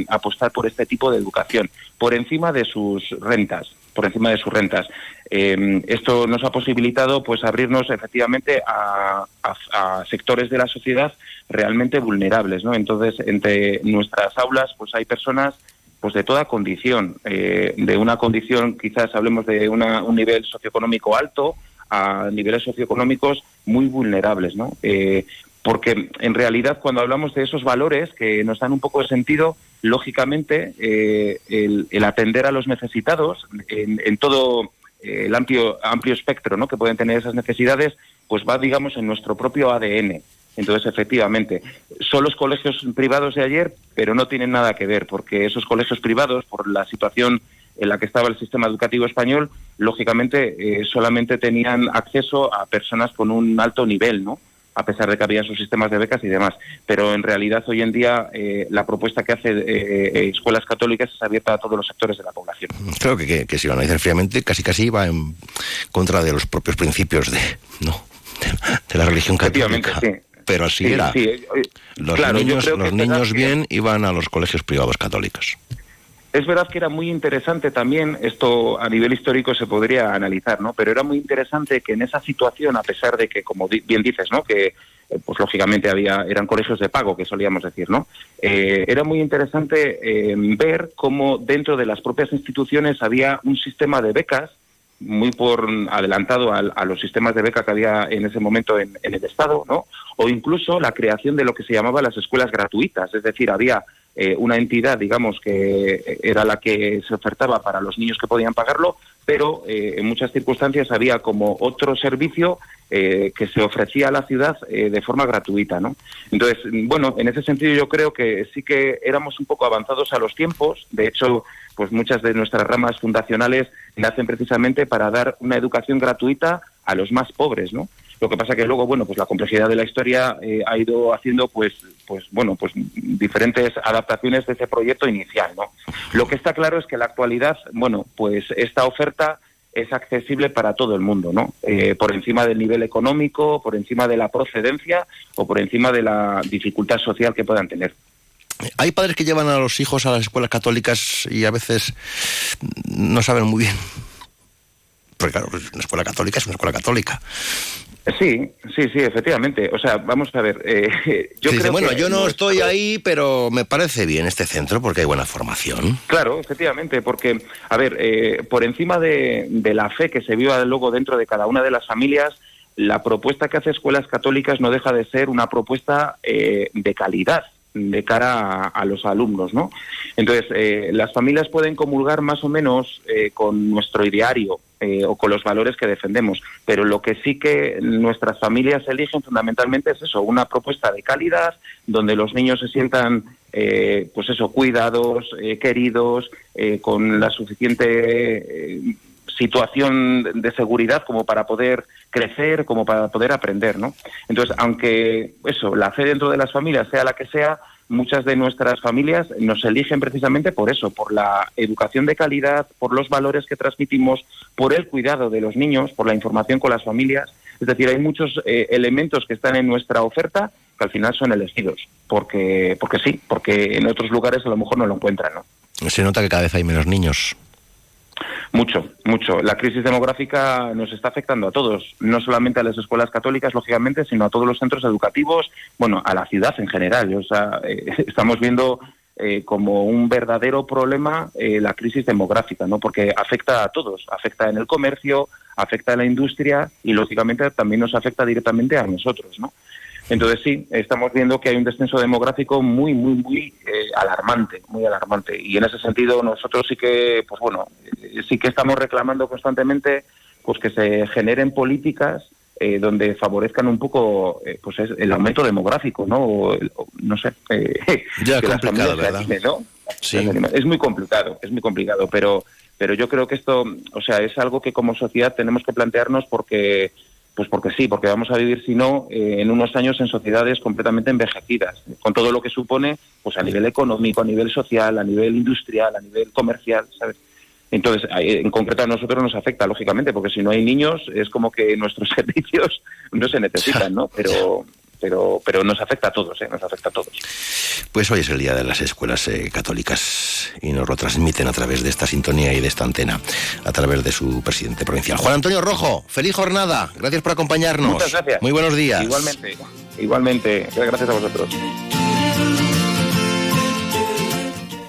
apostar por este tipo de educación, por encima de sus rentas por encima de sus rentas. Em, esto nos ha posibilitado pues abrirnos efectivamente a, sectores de la sociedad realmente vulnerables. Entonces, entre nuestras aulas pues hay personas pues de toda condición, eh, de una condición quizás hablemos de un nivel socioeconómico alto a niveles socioeconómicos muy vulnerables, ¿no? Eh, porque en realidad cuando hablamos de esos valores que nos dan un poco de sentido, lógicamente eh, el, atender a los necesitados en, todo eh, el amplio, amplio espectro ¿no? que pueden tener esas necesidades, pues va, digamos, en nuestro propio ADN. Entonces, efectivamente, son los colegios privados de ayer, pero no tienen nada que ver, porque esos colegios privados, por la situación en la que estaba el sistema educativo español, lógicamente eh, solamente tenían acceso a personas con un alto nivel, ¿no? A pesar de que había sus sistemas de becas y demás. Pero en realidad hoy en día eh, la propuesta que hace eh, eh, Escuelas Católicas es abierta a todos los sectores de la población. Creo que, que, si lo analizan fríamente, casi casi va en contra de los propios principios de, ¿no? de, la religión católica. Pero así era. los niños, los niños bien iban a los colegios privados católicos. Es verdad que era muy interesante también, esto a nivel histórico se podría analizar, ¿no? Pero era muy interesante que en esa situación, a pesar de que, como bien dices, ¿no? Que eh, pues lógicamente había eran colegios de pago que solíamos decir no eh, era muy interesante eh, ver cómo dentro de las propias instituciones había un sistema de becas muy por adelantado a, los sistemas de beca que había en ese momento en, en, el Estado, ¿no? O incluso la creación de lo que se llamaba las escuelas gratuitas, es decir, había eh, una entidad, digamos, que era la que se ofertaba para los niños que podían pagarlo, pero eh, en muchas circunstancias había como otro servicio eh, que se ofrecía a la ciudad de forma gratuita, ¿no? Entonces, bueno, en ese sentido yo creo que sí que éramos un poco avanzados a los tiempos. De hecho, pues muchas de nuestras ramas fundacionales nacen precisamente para dar una educación gratuita a los más pobres, ¿no? Lo que pasa que luego, bueno, pues la complejidad de la historia eh, ha ido haciendo, pues, pues, bueno, pues diferentes adaptaciones de ese proyecto inicial, ¿no? Lo que está claro es que en la actualidad, bueno, pues esta oferta es accesible para todo el mundo, ¿no? Eh, por encima del nivel económico, por encima de la procedencia o por encima de la dificultad social que puedan tener. Hay padres que llevan a los hijos a las escuelas católicas y a veces no saben muy bien. Porque claro, una escuela católica es una escuela católica. Sí, sí, sí, efectivamente. O sea, vamos a ver. Eh, yo creo bueno, yo no estoy ahí, pero me parece bien este centro porque hay buena formación. Claro, efectivamente, porque, a ver, eh, por encima de, de, la fe que se viva luego dentro de cada una de las familias, la propuesta que hace Escuelas Católicas no deja de ser una propuesta eh, de calidad de cara a, los alumnos, ¿no? Entonces, eh, las familias pueden comulgar más o menos eh, con nuestro ideario eh, o con los valores que defendemos, pero lo que sí que nuestras familias eligen fundamentalmente es eso, una propuesta de calidad donde los niños se sientan, pues eso, cuidados, queridos, con la suficiente situación de seguridad como para poder crecer, como para poder aprender, ¿no? Entonces, aunque eso, la fe dentro de las familias sea la que sea, muchas de nuestras familias nos eligen precisamente por eso, por la educación de calidad, por los valores que transmitimos, por el cuidado de los niños, por la información con las familias. Es decir, hay muchos eh, elementos que están en nuestra oferta que al final son elegidos, porque, porque sí, porque en otros lugares a lo mejor no lo encuentran, ¿no? Se nota que cada vez hay menos niños. Mucho, mucho. La crisis demográfica nos está afectando a todos, no solamente a las escuelas católicas, lógicamente, sino a todos los centros educativos, bueno, a la ciudad en general. O sea, eh, estamos viendo eh, como un verdadero problema eh, la crisis demográfica, ¿no? Porque afecta a todos, afecta en el comercio, afecta en la industria y, lógicamente, también nos afecta directamente a nosotros, ¿no? Entonces sí, estamos viendo que hay un descenso demográfico muy, muy, muy eh, alarmante, muy alarmante. Y en ese sentido nosotros sí que, pues bueno, eh, sí que estamos reclamando constantemente pues que se generen políticas eh, donde favorezcan un poco pues el aumento demográfico, ¿no? no sé. ya complicado, ¿verdad? Sí. Es muy complicado, es muy complicado, pero pero yo creo que esto, o sea, es algo que como sociedad tenemos que plantearnos porque pues porque sí, porque vamos a vivir, si no, eh, en unos años en sociedades completamente envejecidas, con todo lo que supone, pues a nivel económico, a nivel social, a nivel industrial, a nivel comercial, ¿sabes? Entonces, en concreto a nosotros nos afecta, lógicamente, porque si no hay niños es como que nuestros servicios no se necesitan, ¿no? Pero, pero, pero nos afecta a todos, ¿eh? nos afecta a todos. Pues hoy es el día de las escuelas eh, católicas y nos lo transmiten a través de esta sintonía y de esta antena, a través de su presidente provincial. Juan Antonio Rojo, feliz jornada, gracias por acompañarnos. Muchas gracias. Muy buenos días. Igualmente, igualmente, gracias a vosotros.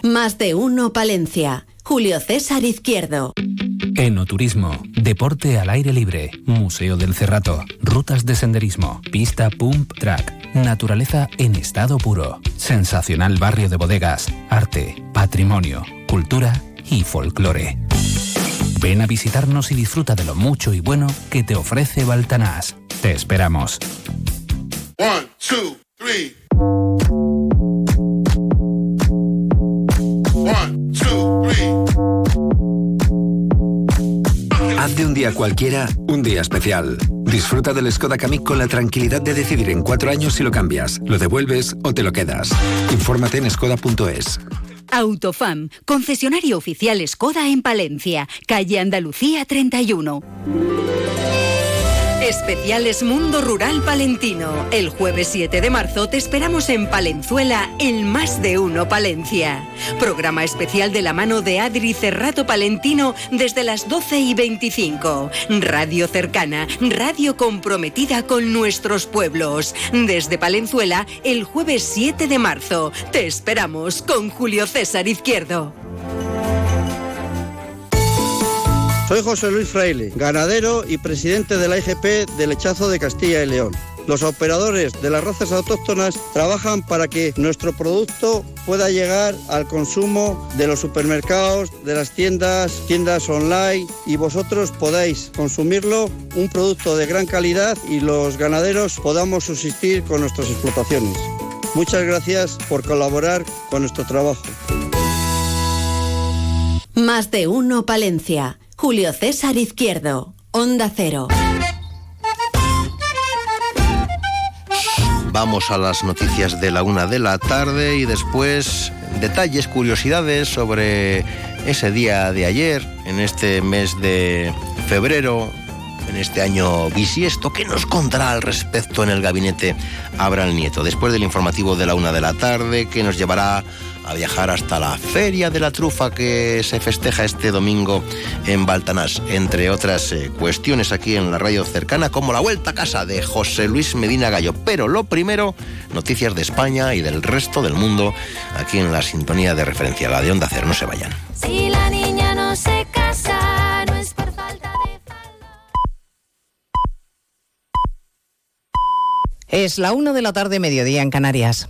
Más de uno, Palencia. Julio César Izquierdo. Enoturismo, deporte al aire libre, Museo del Cerrato, rutas de senderismo, pista pump track, naturaleza en estado puro, sensacional barrio de bodegas, arte, patrimonio, cultura y folclore. Ven a visitarnos y disfruta de lo mucho y bueno que te ofrece Baltanás. Te esperamos. Haz de un día cualquiera un día especial. Disfruta del Skoda Kamiq con la tranquilidad de decidir en cuatro años si lo cambias, lo devuelves o te lo quedas. Infórmate en skoda.es. Autofam, concesionario oficial Skoda en Palencia, calle Andalucía 31. Especiales Mundo Rural Palentino. El jueves 7 de marzo te esperamos en Palenzuela, el Más de Uno Palencia. Programa especial de la mano de Adri Cerrato Palentino desde las 12 y 25. Radio cercana, radio comprometida con nuestros pueblos. Desde Palenzuela, el jueves 7 de marzo. Te esperamos con Julio César Izquierdo. Soy José Luis Fraile, ganadero y presidente de la IGP de Lechazo de Castilla y León. Los operadores de las razas autóctonas trabajan para que nuestro producto pueda llegar al consumo de los supermercados, de las tiendas, tiendas online y vosotros podáis consumirlo, un producto de gran calidad y los ganaderos podamos subsistir con nuestras explotaciones. Muchas gracias por colaborar con nuestro trabajo. Más de uno Palencia. Julio César Izquierdo, Onda Cero. Vamos a las noticias de la una de la tarde y después detalles, curiosidades sobre ese día de ayer, en este mes de febrero, en este año bisiesto. ¿Qué nos contará al respecto en el gabinete Abraham Nieto? Después del informativo de la una de la tarde, que nos llevará a viajar hasta la Feria de la Trufa que se festeja este domingo en Baltanás, entre otras eh, cuestiones aquí en la radio cercana, como la vuelta a casa de José Luis Medina Gallo. Pero lo primero, noticias de España y del resto del mundo, aquí en la sintonía de referencia, la de Onda Cero. No se vayan. Si la niña no se casa, no es por falta de... Es la una de la tarde, mediodía en Canarias.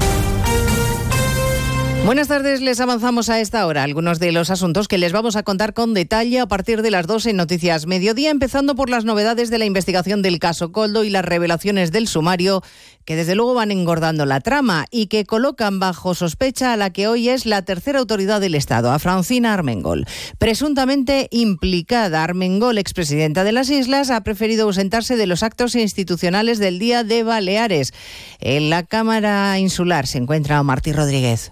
Buenas tardes, les avanzamos a esta hora algunos de los asuntos que les vamos a contar con detalle a partir de las 12 en Noticias Mediodía, empezando por las novedades de la investigación del caso Coldo y las revelaciones del sumario que desde luego van engordando la trama y que colocan bajo sospecha a la que hoy es la tercera autoridad del Estado, a Francina Armengol. Presuntamente implicada, Armengol, expresidenta de las Islas, ha preferido ausentarse de los actos institucionales del Día de Baleares. En la Cámara Insular se encuentra Martí Rodríguez.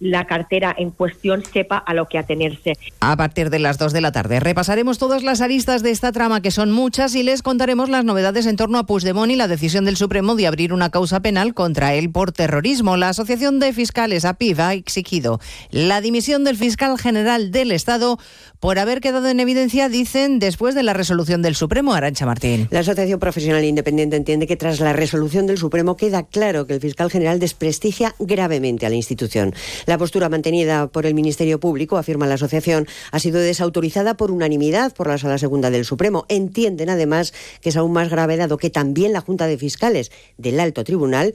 la cartera en cuestión sepa a lo que atenerse. A partir de las 2 de la tarde repasaremos todas las aristas de esta trama, que son muchas, y les contaremos las novedades en torno a Puigdemont y la decisión del Supremo de abrir una causa penal contra él por terrorismo. La Asociación de Fiscales, APIV, ha exigido la dimisión del fiscal general del Estado por haber quedado en evidencia, dicen, después de la resolución del Supremo. Arancha Martín. La Asociación Profesional Independiente entiende que tras la resolución del Supremo queda claro que el fiscal general desprestigia gravemente a la institución. La postura mantenida por el Ministerio Público, afirma la asociación, ha sido desautorizada por unanimidad por la Sala Segunda del Supremo. Entienden además que es aún más grave dado que también la Junta de Fiscales del Alto Tribunal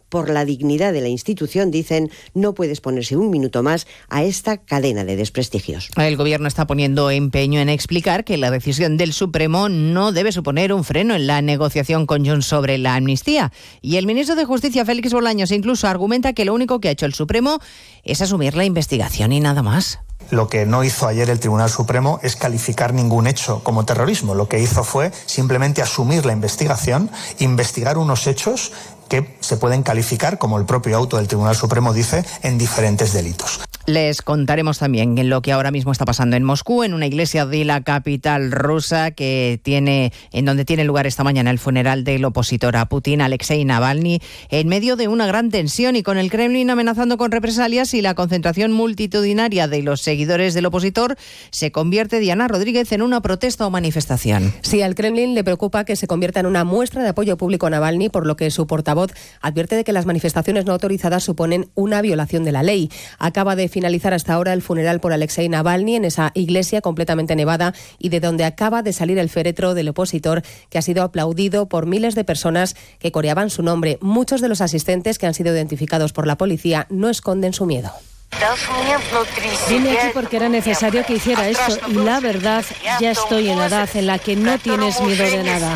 por la dignidad de la institución, dicen, no puede exponerse un minuto más a esta cadena de desprestigios. El Gobierno está poniendo empeño en explicar que la decisión del Supremo no debe suponer un freno en la negociación con Junts sobre la amnistía. Y el ministro de Justicia, Félix Bolaños, incluso argumenta que lo único que ha hecho el Supremo es asumir la investigación y nada más. Lo que no hizo ayer el Tribunal Supremo es calificar ningún hecho como terrorismo. Lo que hizo fue simplemente asumir la investigación, investigar unos hechos que se pueden calificar, como el propio auto del Tribunal Supremo dice, en diferentes delitos. Les contaremos también en lo que ahora mismo está pasando en Moscú, en una iglesia de la capital rusa que tiene, en donde tiene lugar esta mañana el funeral del opositor a Putin, Alexei Navalny, en medio de una gran tensión y con el Kremlin amenazando con represalias y la concentración multitudinaria de los seguidores del opositor se convierte Diana Rodríguez en una protesta o manifestación. Sí, al Kremlin le preocupa que se convierta en una muestra de apoyo público a Navalny, por lo que su portavoz advierte de que las manifestaciones no autorizadas suponen una violación de la ley. Acaba de finalizar hasta ahora el funeral por Alexei Navalny en esa iglesia completamente nevada y de donde acaba de salir el féretro del opositor que ha sido aplaudido por miles de personas que coreaban su nombre. Muchos de los asistentes que han sido identificados por la policía no esconden su miedo. Vine aquí porque era necesario que hiciera esto y la verdad, ya estoy en la edad en la que no tienes miedo de nada.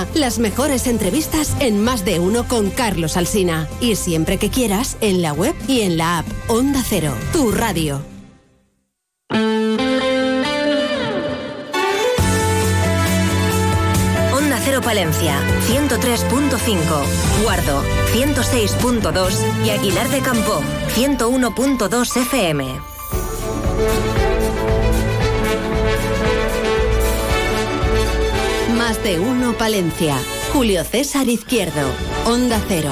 las mejores entrevistas en Más de uno con Carlos Alsina. Y siempre que quieras, en la web y en la app Onda Cero, tu radio. Onda Cero Palencia, 103.5, Guardo, 106.2 y Aguilar de Campo, 101.2 FM. Más de uno Palencia. Julio César Izquierdo. Onda Cero.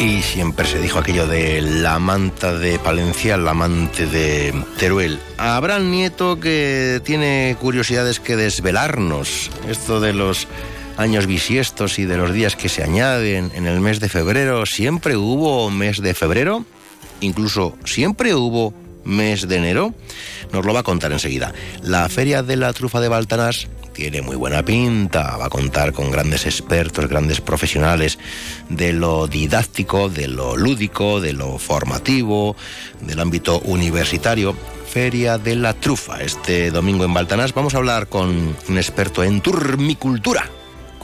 Y siempre se dijo aquello de la manta de Palencia, la amante de Teruel. Habrá el nieto que tiene curiosidades que desvelarnos. Esto de los años bisiestos y de los días que se añaden en el mes de febrero. ¿Siempre hubo mes de febrero? Incluso siempre hubo mes de enero. Nos lo va a contar enseguida. La Feria de la Trufa de Baltanás tiene muy buena pinta, va a contar con grandes expertos, grandes profesionales de lo didáctico, de lo lúdico, de lo formativo, del ámbito universitario. Feria de la Trufa, este domingo en Baltanás. Vamos a hablar con un experto en turmicultura,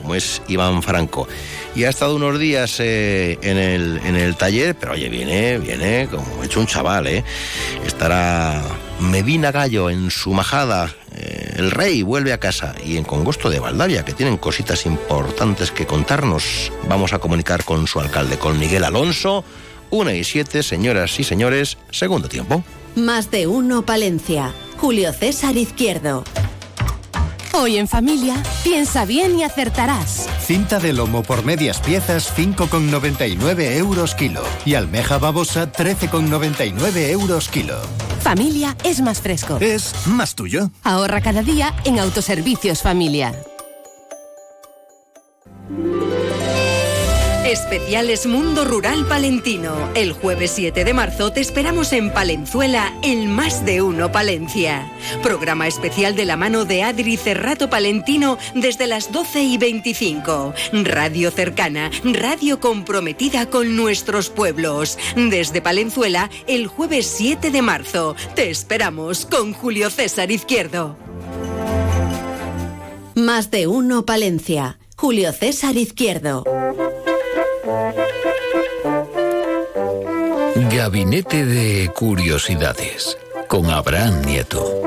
como es Iván Franco. Y ha estado unos días eh, en, el, en el taller, pero oye, viene, viene como hecho un chaval, ¿eh? Estará Medina Gallo en su majada. Eh, el rey vuelve a casa y en Congosto de Valdavia, que tienen cositas importantes que contarnos. Vamos a comunicar con su alcalde, con Miguel Alonso. Una y siete, señoras y señores, segundo tiempo. Más de uno Palencia. Julio César Izquierdo. Hoy en familia, piensa bien y acertarás. Cinta de lomo por medias piezas 5,99 euros kilo. Y almeja babosa 13,99 euros kilo. Familia es más fresco. Es más tuyo. Ahorra cada día en Autoservicios Familia. Especiales Mundo Rural Palentino. El jueves 7 de marzo te esperamos en Palenzuela, el Más de Uno Palencia. Programa especial de la mano de Adri Cerrato Palentino desde las 12 y 25. Radio cercana, radio comprometida con nuestros pueblos. Desde Palenzuela, el jueves 7 de marzo. Te esperamos con Julio César Izquierdo. Más de Uno Palencia. Julio César Izquierdo. Gabinete de Curiosidades con Abraham Nieto.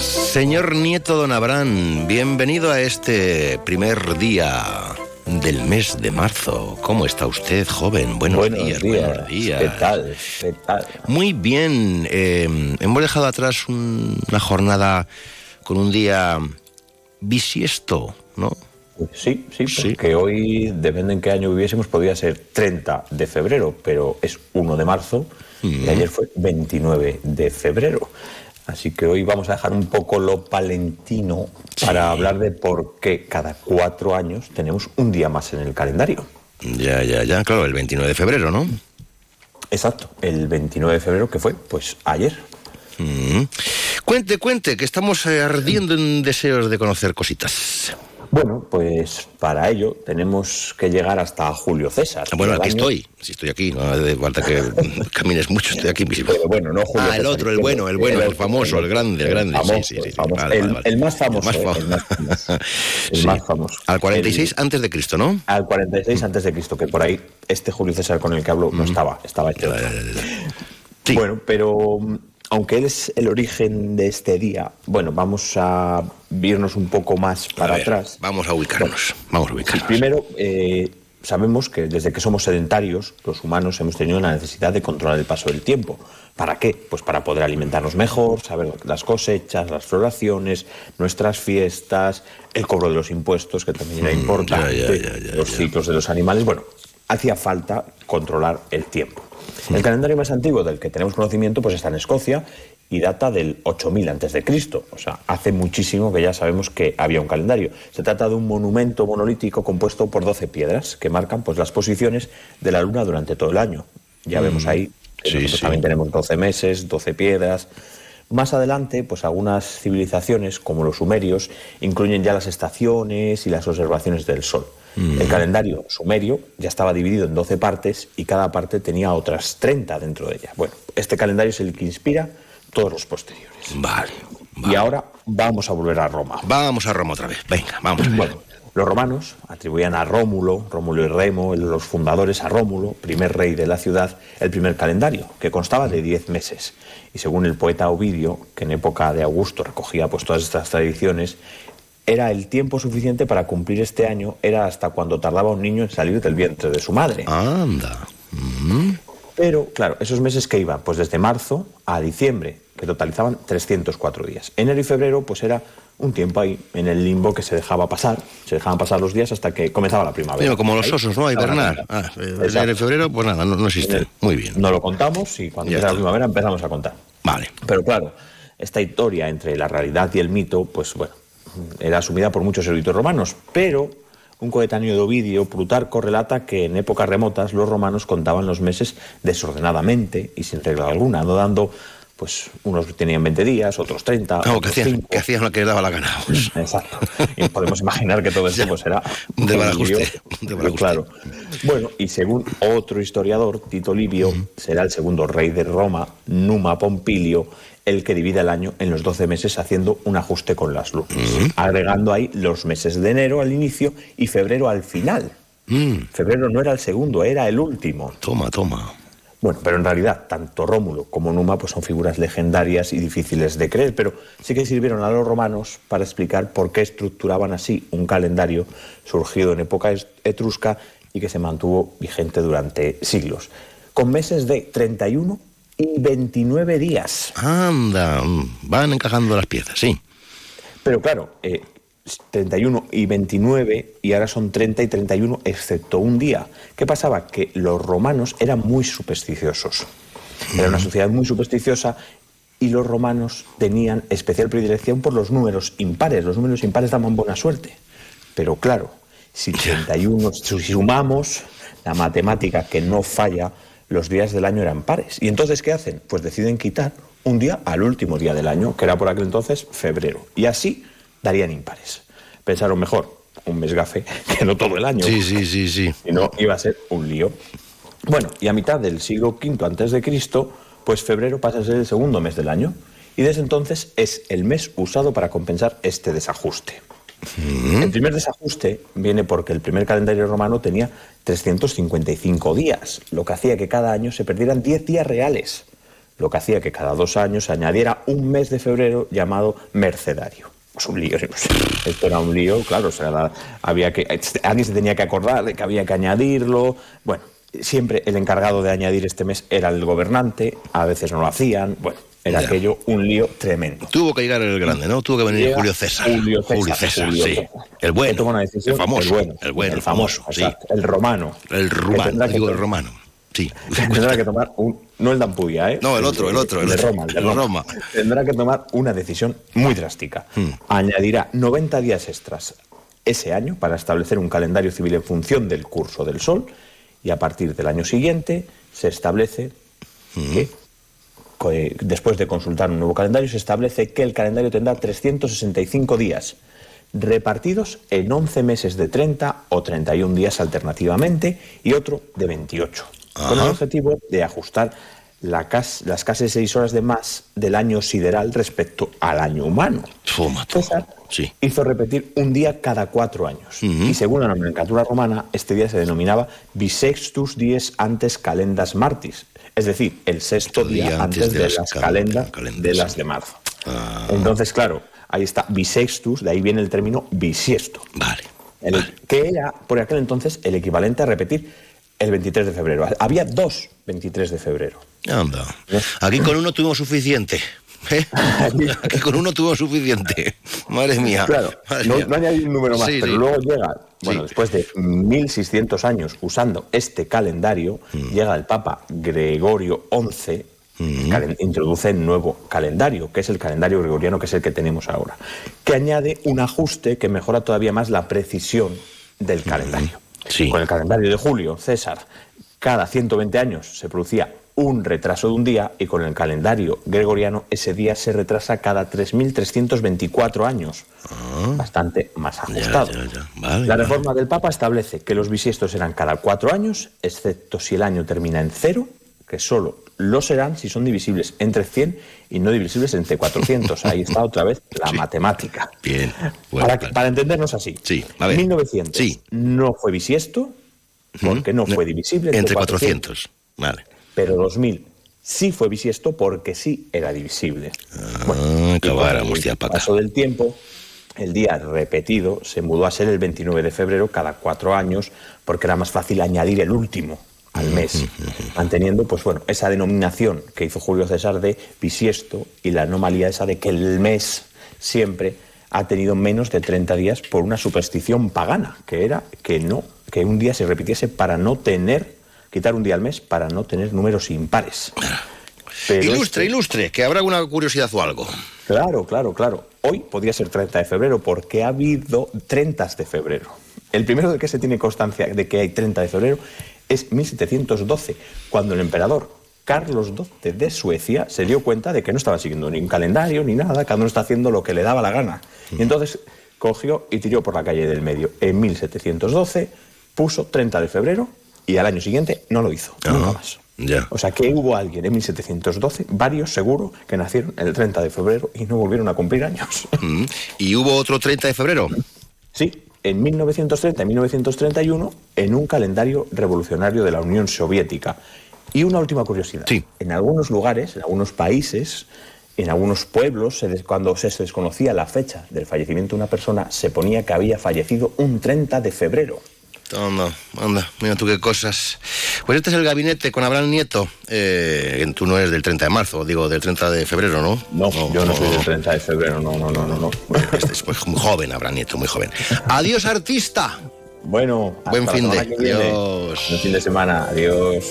Señor Nieto Don Abraham, bienvenido a este primer día del mes de marzo. ¿Cómo está usted, joven? Buenos, Buenos días, días. buenos días. ¿Qué tal? ¿Qué tal? Muy bien. eh, hemos dejado atrás un- una jornada con un día bisiesto, ¿no? Pues sí, sí, porque hoy, depende en qué año viviésemos, podría ser 30 de febrero, pero es 1 de marzo y ayer fue 29 de febrero. Así que hoy vamos a dejar un poco lo palentino para hablar de por qué cada cuatro años tenemos un día más en el calendario. Ya, ya, ya, claro, el 29 de febrero, ¿no? Exacto, el 29 de febrero, que fue, pues ayer. Mm. Cuente, cuente, que estamos eh, ardiendo en deseos de conocer cositas. Bueno, pues para ello tenemos que llegar hasta Julio César. Bueno, aquí estoy, si estoy aquí, no hace falta que camines mucho, estoy aquí mismo. Pero bueno, no Julio Ah, el otro, el bueno, el bueno, el famoso, el grande, el grande. famoso, sí, sí, sí. el famoso, Vale, el- vale, vale. el más famoso, El más famoso. El Sí. más famoso. Al 46 El- antes de Cristo, ¿no? Al 46 antes de Cristo, que por ahí este Julio César con el que hablo no estaba, estaba este otro. Bueno, pero mm, aunque él es el origen de este día, bueno, vamos a irnos un poco más para ver, atrás. Vamos a ubicarnos, vamos a ubicarnos. Primero, eh, sabemos que desde que somos sedentarios, los humanos hemos tenido la necesidad de controlar el paso del tiempo. ¿Para qué? Pues para poder alimentarnos mejor, saber las cosechas, las floraciones, nuestras fiestas, el cobro de los impuestos, que también era importante, los ciclos de los animales. Bueno, hacía falta controlar el tiempo. El calendario más antiguo del que tenemos conocimiento pues está en Escocia y data del 8000 antes de Cristo, o sea, hace muchísimo que ya sabemos que había un calendario. Se trata de un monumento monolítico compuesto por 12 piedras que marcan pues las posiciones de la luna durante todo el año. Ya Mm, vemos ahí que sí, nosotros sí. también tenemos 12 meses, 12 piedras. Más adelante, pues algunas civilizaciones, como los sumerios, incluyen ya las estaciones y las observaciones del sol. Mm. El calendario sumerio ya estaba dividido en 12 partes y cada parte tenía otras 30 dentro de ella. Bueno, este calendario es el que inspira todos los posteriores. Vale. Y ahora vamos a volver a Roma. Vamos a Roma otra vez. Venga, vamos. Bueno, los romanos atribuían a Rómulo, Rómulo y Remo, los fundadores a Rómulo, primer rey de la ciudad, el primer calendario, que constaba de 10 meses. Y según el poeta Ovidio, que en época de Augusto recogía pues, todas estas tradiciones, era el tiempo suficiente para cumplir este año, era hasta cuando tardaba un niño en salir del vientre de su madre. Anda. Pero, claro, esos meses que iban, pues desde marzo a diciembre, que totalizaban 304 días. Enero y febrero, pues era un tiempo ahí, en el limbo que se dejaba pasar, se dejaban pasar los días hasta que comenzaba la primavera. Mira, como los osos, ¿no? La hibernar. Ah, y febrero, pues nada, no, no existen. Muy bien. No lo contamos y cuando empieza la primavera empezamos a contar. Vale. Pero claro, esta historia entre la realidad y el mito, pues bueno, era asumida por muchos eruditos romanos, pero un coetáneo de Ovidio, Plutarco, relata que en épocas remotas los romanos contaban los meses desordenadamente y sin regla alguna, no dando, pues unos tenían 20 días, otros 30, Claro, que otros 5. que lo que les daba la gana. pues. Exacto. Y podemos imaginar que todo esto pues era De balaguste. Claro. Bueno, y según otro historiador, Tito Livio será el segundo rey de Roma, Numa Pompilio, el que divide el año en los 12 meses haciendo un ajuste con las lunas, agregando ahí los meses de enero al inicio y febrero al final. Febrero no era el segundo, era el último. Toma, toma. Bueno, pero en realidad tanto Rómulo como Numa pues, son figuras legendarias y difíciles de creer, pero sí que sirvieron a los romanos para explicar por qué estructuraban así un calendario surgido en época etrusca y que se mantuvo vigente durante siglos, con meses de 31 y 29 días. Anda, mm, van encajando las piezas, sí. Pero claro, eh, 31 y 29 y ahora son 30 y 31 excepto un día. ¿Qué pasaba? Que los romanos eran muy supersticiosos. Era una sociedad muy supersticiosa y los romanos tenían especial predilección por los números impares. Los números impares daban buena suerte. Pero claro, si 31, si sumamos la matemática que no falla, los días del año eran pares. ¿Y entonces qué hacen? Pues deciden quitar un día al último día del año, que era por aquel entonces febrero. Y así darían impares. Pensaron mejor un mes gafe que no todo el año. Sí, sí, sí, sí. Y no iba a ser un lío. Bueno, y a mitad del siglo V antes de Cristo, pues febrero pasa a ser el segundo mes del año. Y desde entonces es el mes usado para compensar este desajuste. El primer desajuste viene porque el primer calendario romano tenía 355 días, lo que hacía que cada año se perdieran 10 días reales, lo que hacía que cada dos años se añadiera un mes de febrero llamado mercedario. Pues un lío, esto era un lío, claro, había que, alguien se tenía que acordar de que había que añadirlo, bueno, siempre el encargado de añadir este mes era el gobernante, a veces no lo hacían, bueno, Era aquello un lío tremendo. Tuvo que llegar el grande, ¿no? Tuvo que venir Llega Julio César. Julio César, Julio César, Julio sí. El bueno. Una decisión, el famoso. el bueno, el bueno, el famoso. sí. el romano. El Digo el romano. Sí. Tendrá que tomar un. No el de Ampudia, ¿eh? No, el otro, el otro, el de. Roma, el de El Roma. Roma. Tendrá que tomar una decisión muy drástica. Hmm. Añadirá 90 días extras ese año para establecer un calendario civil en función del curso del Sol y a partir del año siguiente se establece Hmm. que, después de consultar un nuevo calendario, se establece que el calendario tendrá 365 días repartidos en 11 meses de 30 o 31 días alternativamente y otro de 28, con el Ajá. objetivo de ajustar la cas- las casi seis horas de más del año sideral respecto al año humano. César Sí. hizo repetir un día cada cuatro años. Y según la nomenclatura romana, este día se denominaba bisextus dies antes calendas martis, es decir, el sexto día, antes, de, las calendas de las de marzo. Ah. Entonces, claro, ahí está bisextus, de ahí viene el término bisiesto. Vale. El- Que era, por aquel entonces, el equivalente a repetir el 23 de febrero. Había dos 23 de febrero. Anda. Aquí con uno tuvimos suficiente. ¿Eh? Aquí con uno tuvimos suficiente. Madre mía. Claro, Madre no, mía. no añadí un número más, Sí, pero sí. luego llega, bueno, después de 1600 años usando este calendario, Mm. llega el Papa Gregorio XI, calen- introduce el nuevo calendario, que es el calendario gregoriano, que es el que tenemos ahora, que añade un ajuste que mejora todavía más la precisión del calendario. Con el calendario de Julio César, cada 120 años se producía un retraso de un día y con el calendario gregoriano ese día se retrasa cada 3.324 años. Bastante más ajustado. Vale, La vale. reforma del Papa establece que los bisiestos serán cada cuatro años, excepto si el año termina en cero, que solo lo serán si son divisibles entre 100 y no divisibles entre 400. Ahí está otra vez la matemática. Bien. Bueno, para, para entendernos así. Sí, a ver. 1900 no fue bisiesto, porque no fue divisible. Entre 400. Vale. Pero 2000 sí fue bisiesto porque sí era divisible. Ah, acabáramos el ya para acá. paso del tiempo, el día repetido se mudó a ser el 29 de febrero cada cuatro años porque era más fácil añadir el último al mes, manteniendo pues bueno esa denominación que hizo Julio César de bisiesto y la anomalía esa de que el mes siempre ha tenido menos de 30 días por una superstición pagana, que era que no que un día se repitiese para no tener quitar un día al mes para no tener números impares. Pero ilustre, esto- ilustre, que habrá alguna curiosidad o algo. Claro, claro, claro. Hoy podría ser 30 de febrero porque ha habido 30 de febrero. El primero de que se tiene constancia de que hay 30 de febrero es 1712, cuando el emperador Carlos XII de Suecia se dio cuenta de que no estaba siguiendo ni un calendario ni nada, cada uno está haciendo lo que le daba la gana. Y entonces cogió y tiró por la calle del medio. En 1712 puso 30 de febrero y al año siguiente no lo hizo, nunca más. Ya. O sea que hubo alguien en 1712, varios seguro, que nacieron el 30 de febrero y no volvieron a cumplir años. Mm. ¿Y hubo otro 30 de febrero? Sí, en 1930 y 1931, en un calendario revolucionario de la Unión Soviética. Y una última curiosidad. En algunos lugares, en algunos países, en algunos pueblos, cuando se desconocía la fecha del fallecimiento de una persona, se ponía que había fallecido un 30 de febrero. Anda, anda, mira tú qué cosas. Pues este es el gabinete con Abraham Nieto. Eh, tú no eres del 30 de marzo, digo, del 30 de febrero, ¿no? No, yo no soy del 30 de febrero, no, no, no, no. no. Este es pues, muy joven, Abraham Nieto, muy joven. Adiós, artista. Bueno, Buen fin de. Adiós. Buen fin de semana, adiós.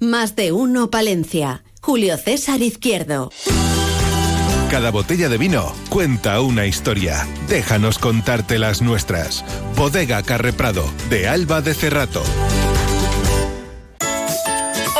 Más de uno Palencia. Julio César Izquierdo. Cada botella de vino cuenta una historia. Déjanos contarte las nuestras. Bodega Carreprado, de Alba de Cerrato.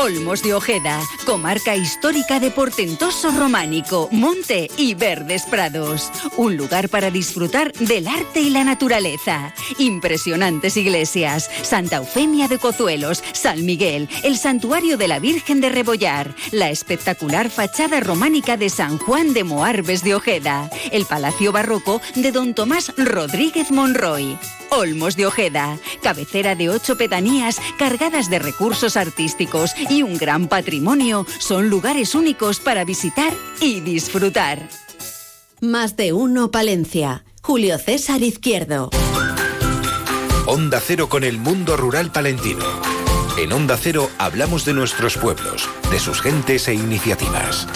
Olmos de Ojeda, comarca histórica de portentoso románico, monte y verdes prados. Un lugar para disfrutar del arte y la naturaleza. Impresionantes iglesias, Santa Eufemia de Cozuelos, San Miguel, el santuario de la Virgen de Rebollar, la espectacular fachada románica de San Juan de Moarbes de Ojeda, el palacio barroco de don Tomás Rodríguez Monroy. Olmos de Ojeda, cabecera de ocho pedanías cargadas de recursos artísticos y un gran patrimonio, son lugares únicos para visitar y disfrutar. Más de uno Palencia. Julio César Izquierdo. Onda Cero con el mundo rural palentino. En Onda Cero hablamos de nuestros pueblos, de sus gentes e iniciativas.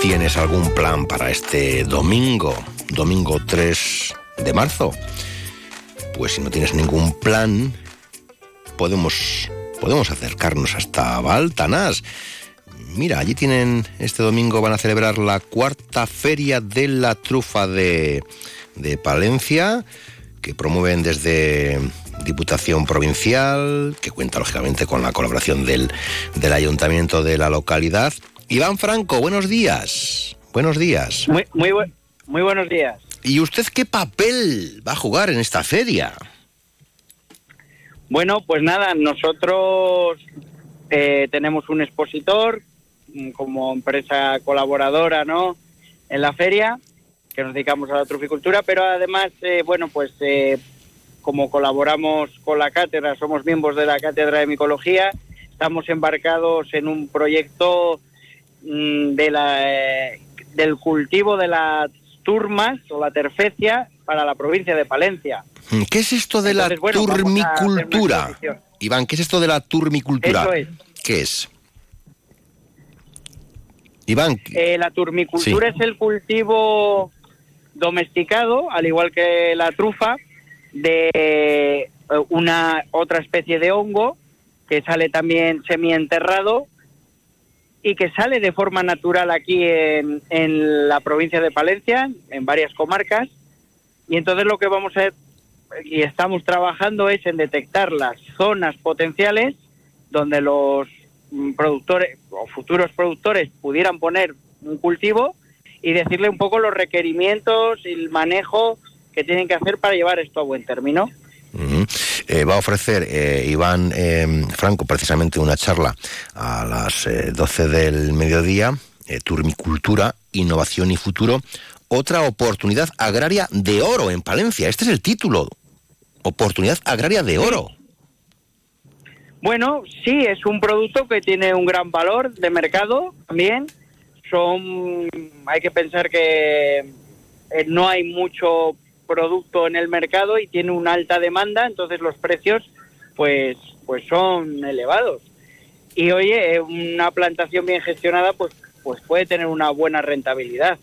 ¿Tienes algún plan para este domingo, domingo 3 de marzo? Pues si no tienes ningún plan, podemos, podemos acercarnos hasta Baltanás. Mira, allí tienen, este domingo van a celebrar la cuarta feria de la trufa de, de Palencia, que promueven desde Diputación Provincial, que cuenta lógicamente con la colaboración del, del Ayuntamiento de la localidad. Iván Franco, buenos días. Buenos días. Muy, muy, bu- muy buenos días. ¿Y usted qué papel va a jugar en esta feria? Bueno, pues nada, nosotros eh, tenemos un expositor mm, como empresa colaboradora, ¿no? En la feria, que nos dedicamos a la truficultura, pero además, eh, bueno, pues eh, como colaboramos con la cátedra, somos miembros de la cátedra de micología, estamos embarcados en un proyecto mm, de la, del cultivo de las turmas o la terfecia para la provincia de Palencia. ¿Qué es esto de la bueno, turmicultura? Iván, ¿qué es esto de la turmicultura? Eso es. ¿Qué es? Iván, Eh, la turmicultura es el cultivo domesticado, al igual que la trufa, de eh, una otra especie de hongo que sale también semienterrado y que sale de forma natural aquí en, la provincia de Palencia, en varias comarcas. Y entonces lo que vamos a y estamos trabajando es en detectar las zonas potenciales donde los mm, productores o futuros productores pudieran poner un cultivo y decirle un poco los requerimientos y el manejo que tienen que hacer para llevar esto a buen término. Ujú. Eh, va a ofrecer eh, Iván eh, Franco precisamente una charla a las eh, 12 del mediodía, eh, Turmicultura, Innovación y Futuro, otra oportunidad agraria de oro en Palencia. Este es el título, Oportunidad Agraria de Oro. Bueno, sí, es un producto que tiene un gran valor de mercado también. Son, hay que pensar que eh, no hay mucho producto en el mercado y tiene una alta demanda, entonces los precios pues pues son elevados. Y oye, eh, una plantación bien gestionada pues pues puede tener una buena rentabilidad.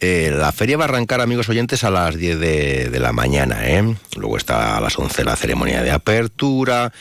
Eh, la feria va a arrancar, amigos oyentes, a las 10 de, de la mañana. ¿eh? Luego está a las 11 la ceremonia de apertura.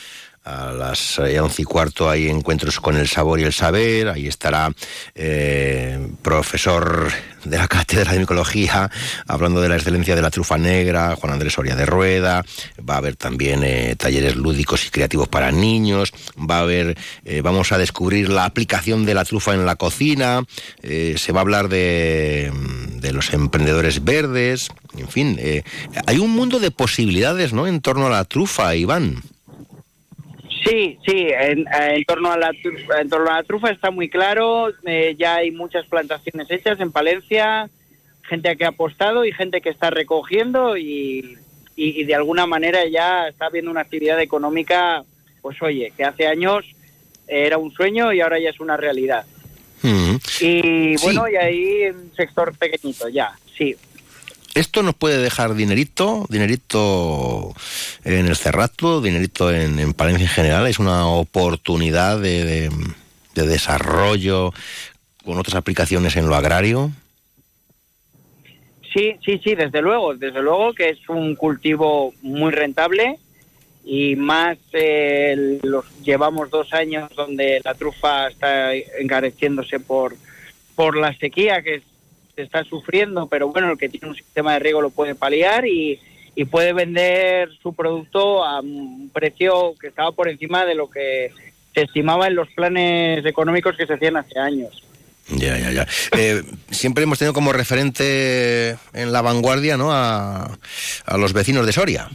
A las eh, 11 y cuarto hay encuentros con el sabor y el saber. Ahí estará eh, profesor de la Cátedra de Micología hablando de la excelencia de la trufa negra, Juan Andrés Soria de Rueda. Va a haber también eh, talleres lúdicos y creativos para niños. Va a haber, eh, vamos a descubrir la aplicación de la trufa en la cocina. Se va a hablar de, de los emprendedores verdes. En fin, hay un mundo de posibilidades ¿no? en torno a la trufa, Iván. Sí, sí, en, en torno a la en torno a la trufa está muy claro, eh, ya hay muchas plantaciones hechas en Palencia, gente que ha apostado y gente que está recogiendo y, y- y de alguna manera ya está habiendo una actividad económica, pues oye, que hace años era un sueño y ahora ya es una realidad. Mm. Y Sí. bueno, y ahí un sector pequeñito ya, sí. Esto nos puede dejar dinerito, dinerito en el Cerrato, dinerito en, en Palencia en general. Es una oportunidad de, de- de desarrollo con otras aplicaciones en lo agrario. Sí, sí, sí, desde luego, desde luego que es un cultivo muy rentable y más eh, los llevamos dos años donde la trufa está encareciéndose por por la sequía que se está sufriendo, pero bueno, el que tiene un sistema de riego lo puede paliar y, y puede vender su producto a un precio que estaba por encima de lo que se estimaba en los planes económicos que se hacían hace años. Ya, ya, ya. Eh, siempre hemos tenido como referente en la vanguardia ¿no? a, a los vecinos de Soria.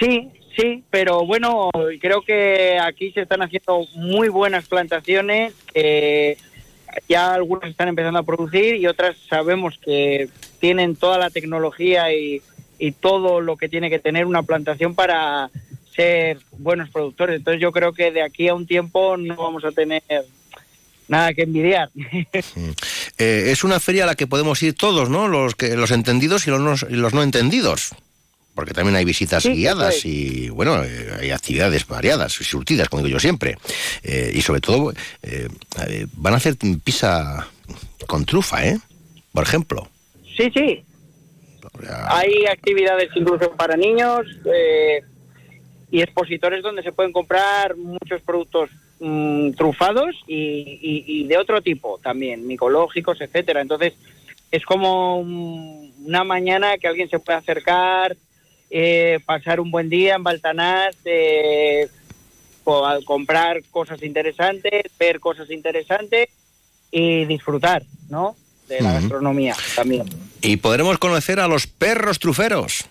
Sí, sí, pero bueno, creo que aquí se están haciendo muy buenas plantaciones, que ya algunas están empezando a producir y otras sabemos que tienen toda la tecnología y, todo lo que tiene que tener una plantación para ser buenos productores. Entonces yo creo que de aquí a un tiempo no vamos a tener nada que envidiar. eh, es una feria a la que podemos ir todos, ¿no? Los, que, los entendidos y los no, y los no entendidos. Porque también hay visitas Sí, guiadas y, bueno, eh, hay actividades variadas y surtidas, como digo yo siempre. Eh, y sobre todo, eh, van a hacer pizza con trufa, ¿eh? Por ejemplo. Sí, sí. Hay actividades incluso para niños eh, y expositores donde se pueden comprar muchos productos mm, trufados y, y- y de otro tipo también, micológicos, etcétera. Entonces es como un- una mañana que alguien se puede acercar, eh, pasar un buen día en Baltanás, eh, comprar cosas interesantes, ver cosas interesantes y disfrutar, ¿no? De la gastronomía también. Y podremos conocer a los perros truferos.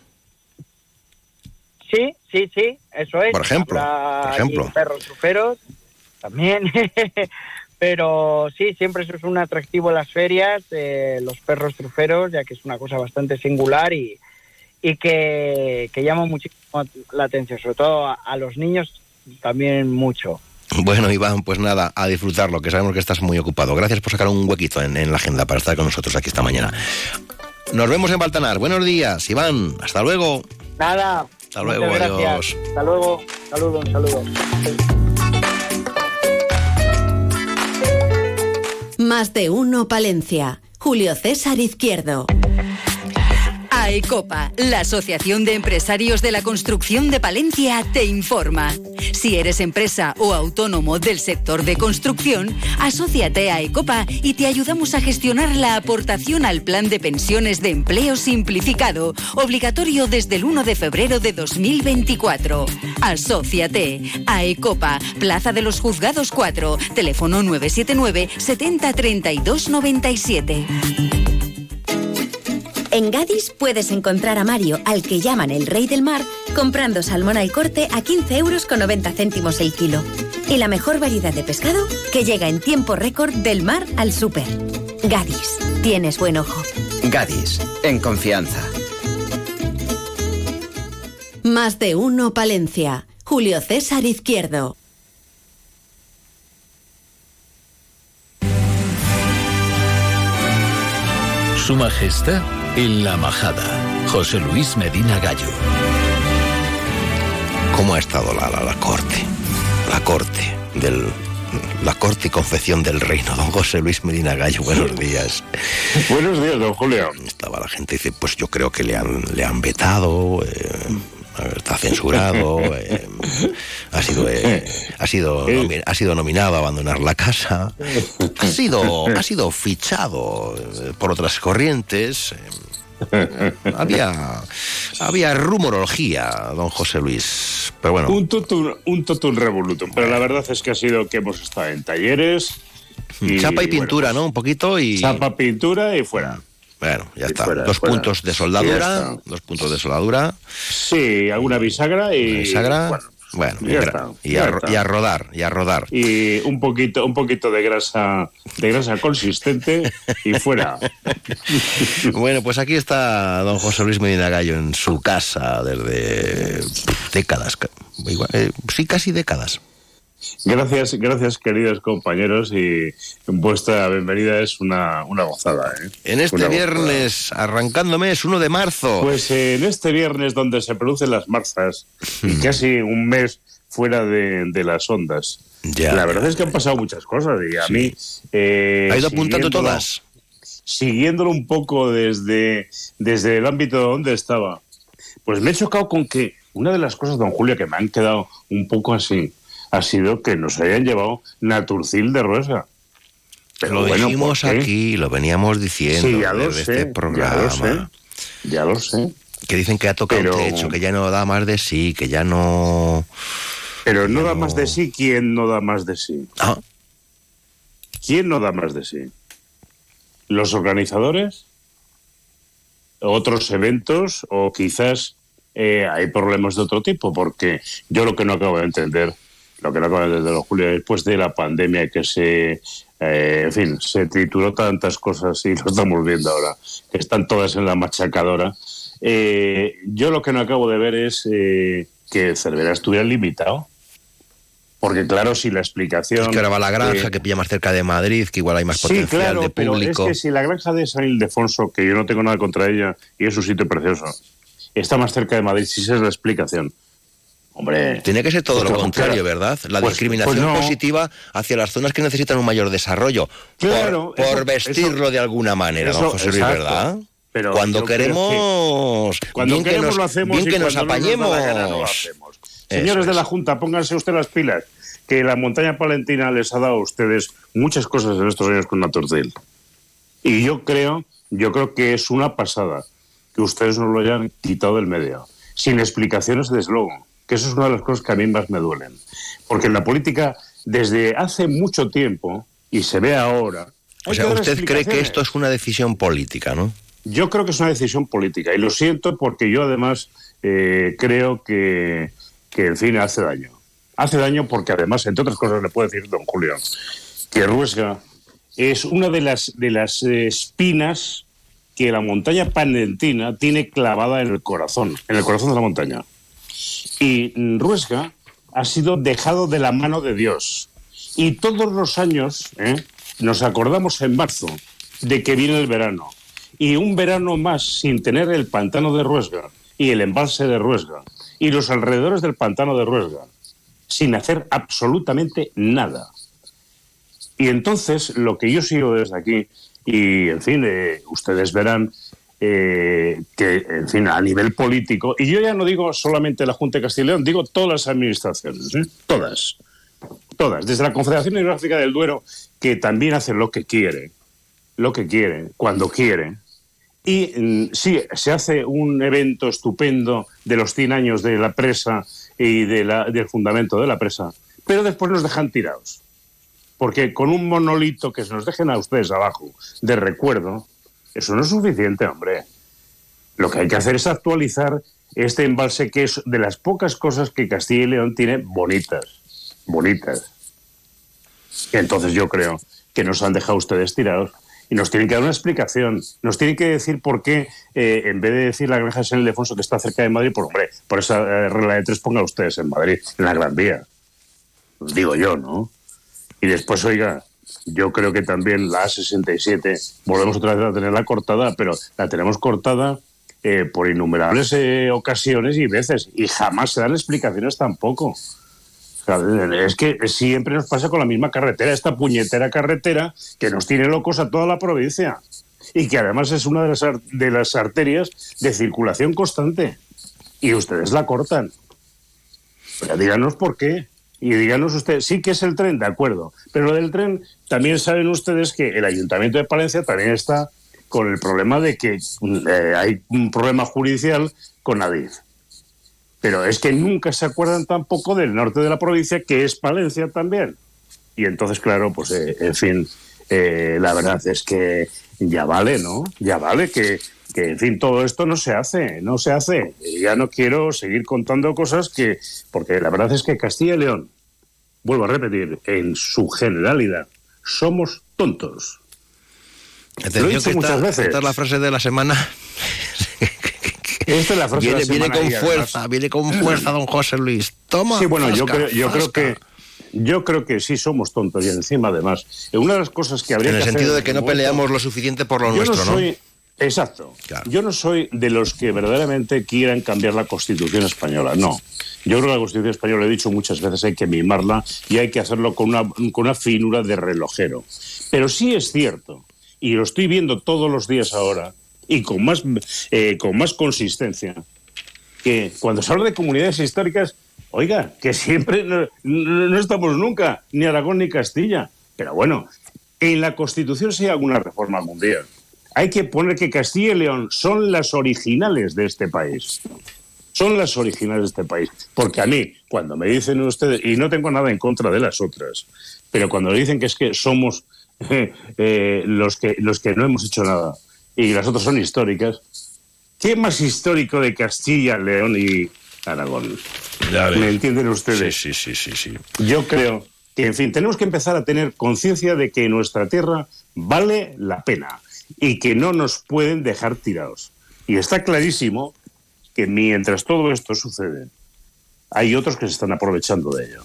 Sí, sí, sí, eso es. Por ejemplo, por ejemplo. perros truferos también. Pero sí, siempre eso es un atractivo en las ferias, eh, los perros truferos, ya que es una cosa bastante singular y, y que, que llama muchísimo la atención, sobre todo a, a los niños también mucho. Bueno, Iván, pues nada, a disfrutarlo, que sabemos que estás muy ocupado. Gracias por sacar un huequito en, en la agenda para estar con nosotros aquí esta mañana. Nos vemos en Baltanar. Buenos días, Iván. Hasta luego. Nada. Hasta luego, gracias. adiós. Hasta luego. Saludos, un saludo. Más de uno Palencia. Julio César Izquierdo. AECOPA, la Asociación de Empresarios de la Construcción de Palencia, te informa. Si eres empresa o autónomo del sector de construcción, asóciate a AECOPA y te ayudamos a gestionar la aportación al Plan de Pensiones de Empleo Simplificado, obligatorio desde el 1 de febrero de 2024. Asóciate. AECOPA, Plaza de los Juzgados 4, teléfono 979 70 32 97. En Gadis puedes encontrar a Mario, al que llaman el rey del mar, comprando salmón al corte a 15 euros con 90 céntimos el kilo. Y la mejor variedad de pescado que llega en tiempo récord del mar al súper. Gadis, tienes buen ojo. Gadis, en confianza. Más de uno Palencia. Julio César Izquierdo. Su Majestad en la Majada. José Luis Medina Gallo. ¿Cómo ha estado la, la, la corte? La corte del... La corte y confección del reino, don José Luis Medina Gallo, buenos días. Buenos días, don Julio. Estaba la gente, dice, pues yo creo que le han, le han vetado, eh, está censurado, eh, ha sido, eh, ha, sido ha sido nominado a abandonar la casa, ha sido, ha sido fichado eh, por otras corrientes. eh, había, había rumorología, don José Luis. Pero bueno, Un totum, un totum revolutum. Pero la verdad es que ha sido que hemos estado en talleres. chapa y bueno, pintura, ¿no? Un poquito y. Chapa, pintura y fuera. Bueno, ya está. fuera, dos fuera. puntos de soldadura. Dos puntos de soldadura. Sí, alguna bisagra y. bisagra. Bueno, Bueno, ya está, y ya a, ro- está. y a rodar, y a rodar. y un poquito, un poquito de grasa, de grasa consistente y fuera. Bueno, pues aquí está don José Luis Medina Gallo en su casa desde décadas. igual, eh, sí, casi décadas. Gracias, gracias queridos compañeros y vuestra bienvenida es una, una gozada. ¿eh? En este Una gozada. viernes, arrancando mes, 1 de marzo. Pues eh, en este viernes donde se producen las marzas y casi un mes fuera de, de las ondas. Ya. La verdad es que han pasado muchas cosas y a mí... eh, ¿Ha ido apuntando todas? Siguiéndolo un poco desde, desde el ámbito donde estaba, pues me he chocado con que una de las cosas, don Julio, que me han quedado un poco así, ha sido que nos hayan llevado Naturcil de Ruesa. Pero lo bueno, dijimos aquí, lo veníamos diciendo Sí, ya lo desde sé, este ya programa. lo sé. Ya lo sé. Que dicen que ha tocado Pero- techo, que ya no da más de sí, que ya no. Pero no da más de sí, ¿quién no da más de sí? Ah. ¿Quién no da más de sí? ¿Los organizadores? ¿Otros eventos? ¿O quizás eh, hay problemas de otro tipo? Porque yo lo que no acabo de entender, lo que no acabo de entender, don Julio, después de la pandemia que se, eh, en fin, se trituró tantas cosas y lo estamos viendo ahora, que están todas en la machacadora, eh, yo lo que no acabo de ver es eh, que Cervera estuviera limitado. Porque claro, si la explicación... Es que ahora va la granja, eh, que pilla más cerca de Madrid, que igual hay más Sí, potencial claro, de pero público. es que si la granja de San Ildefonso, que yo no tengo nada contra ella, y es un sitio precioso, está más cerca de Madrid, si esa es la explicación. Hombre... Tiene que ser todo pues lo contrario, ¿verdad? La pues- discriminación pues no. positiva hacia las zonas que necesitan un mayor desarrollo. Por- Claro, por, eso- vestirlo eso- de alguna manera, don José Luis, exacto. ¿verdad? Pero cuando queremos, que cuando bien que queremos nos, lo hacemos bien y que nos no apañemos. la gana no lo hacemos. Señores de la Junta, pónganse ustedes las pilas, que la montaña palentina les ha dado a ustedes muchas cosas en estos años con Naturcil. Y yo creo, yo creo que es una pasada que ustedes nos lo hayan quitado del medio, sin explicaciones desde luego, que eso es una de las cosas que a mí más me duelen. Porque en la política, desde hace mucho tiempo, y se ve ahora... O sea, usted cree que esto es una decisión política, ¿no? Yo creo que es una decisión política y lo siento porque yo además eh, creo que, que el cine hace daño. Hace daño porque además, entre otras cosas, le puedo decir, don Julio, que Ruesga es una de las, de las espinas que la montaña palentina tiene clavada en el corazón, en el corazón de la montaña. Y Ruesga ha sido dejado de la mano de Dios. Y todos los años ¿eh? nos acordamos en marzo de que viene el verano. Y un verano más sin tener el pantano de Ruesga y el embalse de Ruesga y los alrededores del pantano de Ruesga, sin hacer absolutamente nada. Y entonces lo que yo sigo desde aquí, y en fin, eh, ustedes verán eh, que, en fin, a nivel político, y yo ya no digo solamente la Junta de Castilla y León, digo todas las administraciones, ¿eh? todas, todas, desde la Confederación Hidrográfica del Duero, que también hace lo que quiere, lo que quiere, cuando quiere. Y mm, sí, se hace un evento estupendo de los 100 años de la presa y del fundamento de la presa, pero después nos dejan tirados. Porque con un monolito que se nos dejen a ustedes abajo de recuerdo, eso no es suficiente, hombre. Lo que hay que hacer es actualizar este embalse que es de las pocas cosas que Castilla y León tiene bonitas, bonitas. Entonces yo creo que nos han dejado ustedes tirados y nos tienen que dar una explicación. Nos tienen que decir por qué, eh, en vez de decir la granja de San Ildefonso que está cerca de Madrid, por hombre, por esa eh, regla de tres ponga ustedes en Madrid, en la Gran Vía. Digo yo, ¿no? Y después, oiga, yo creo que también la A67, volvemos otra vez a tenerla cortada, pero la tenemos cortada eh, por innumerables eh, ocasiones y veces, y jamás se dan explicaciones tampoco. Es que siempre nos pasa con la misma carretera, esta puñetera carretera que nos tiene locos a toda la provincia y que además es una de las, de las arterias de circulación constante. Y ustedes la cortan. Pero díganos por qué. Y díganos ustedes, sí que es el tren, de acuerdo. Pero lo del tren, también saben ustedes que el Ayuntamiento de Palencia también está con el problema de que eh, hay un problema judicial con Adif. Pero es que nunca se acuerdan tampoco del norte de la provincia, que es Palencia también. Y entonces, claro, pues, eh, en fin, eh, la verdad es que ya vale, ¿no? Ya vale que, que, en fin, todo esto no se hace, no se hace. Ya no quiero seguir contando cosas que, porque la verdad es que Castilla y León, vuelvo a repetir, en su generalidad, somos tontos. Lo he Atención, dicho que muchas veces. esta es la frase de la semana. Esta es la frase de viene, la viene semana con y además- fuerza, viene con fuerza, don José Luis. Toma. Sí, bueno, yo creo, yo creo zasca. que yo creo que sí somos tontos y encima además una de las cosas que habría En el que hacer sentido de que no momento- peleamos lo suficiente por lo yo nuestro, no ¿no? soy exacto. Yo no soy de los que verdaderamente quieran cambiar la Constitución española. No. Yo creo que la Constitución española, he dicho muchas veces, hay que mimarla y hay que hacerlo con una, con una finura de relojero. Pero sí es cierto, y lo estoy viendo todos los días ahora, y con más, eh, con más consistencia, que cuando se habla de comunidades históricas, oiga, que siempre no, no- no estamos nunca, ni Aragón ni Castilla. Pero bueno, en la Constitución sí hay alguna reforma mundial. Hay que poner que Castilla y León son las originales de este país. Son las originales de este país. Porque a mí, cuando me dicen ustedes, y no tengo nada en contra de las otras, pero cuando me dicen que es que somos eh, los, que, los que no hemos hecho nada y las otras son históricas, ¿Qué más histórico de Castilla, León y Aragón? ¿Me entienden ustedes? Sí, sí, sí, sí, Yo creo que, en fin, tenemos que empezar a tener conciencia de que nuestra tierra vale la pena y que no nos pueden dejar tirados. Y está clarísimo que mientras todo esto sucede, hay otros que se están aprovechando de ello.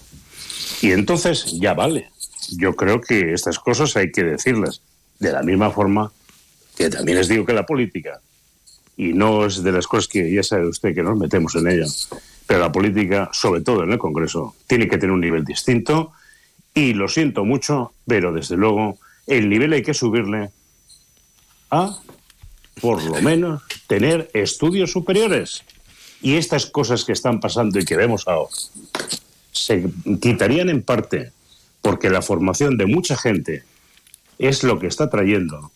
Y entonces ya vale. Yo creo que estas cosas hay que decirlas. De la misma forma que también les digo que la política, y no es de las cosas que ya sabe usted que nos metemos en ella, pero la política, sobre todo en el Congreso, tiene que tener un nivel distinto y lo siento mucho, pero desde luego el nivel hay que subirle a, por lo menos, tener estudios superiores. Y estas cosas que están pasando y que vemos ahora se quitarían en parte porque la formación de mucha gente es lo que está trayendo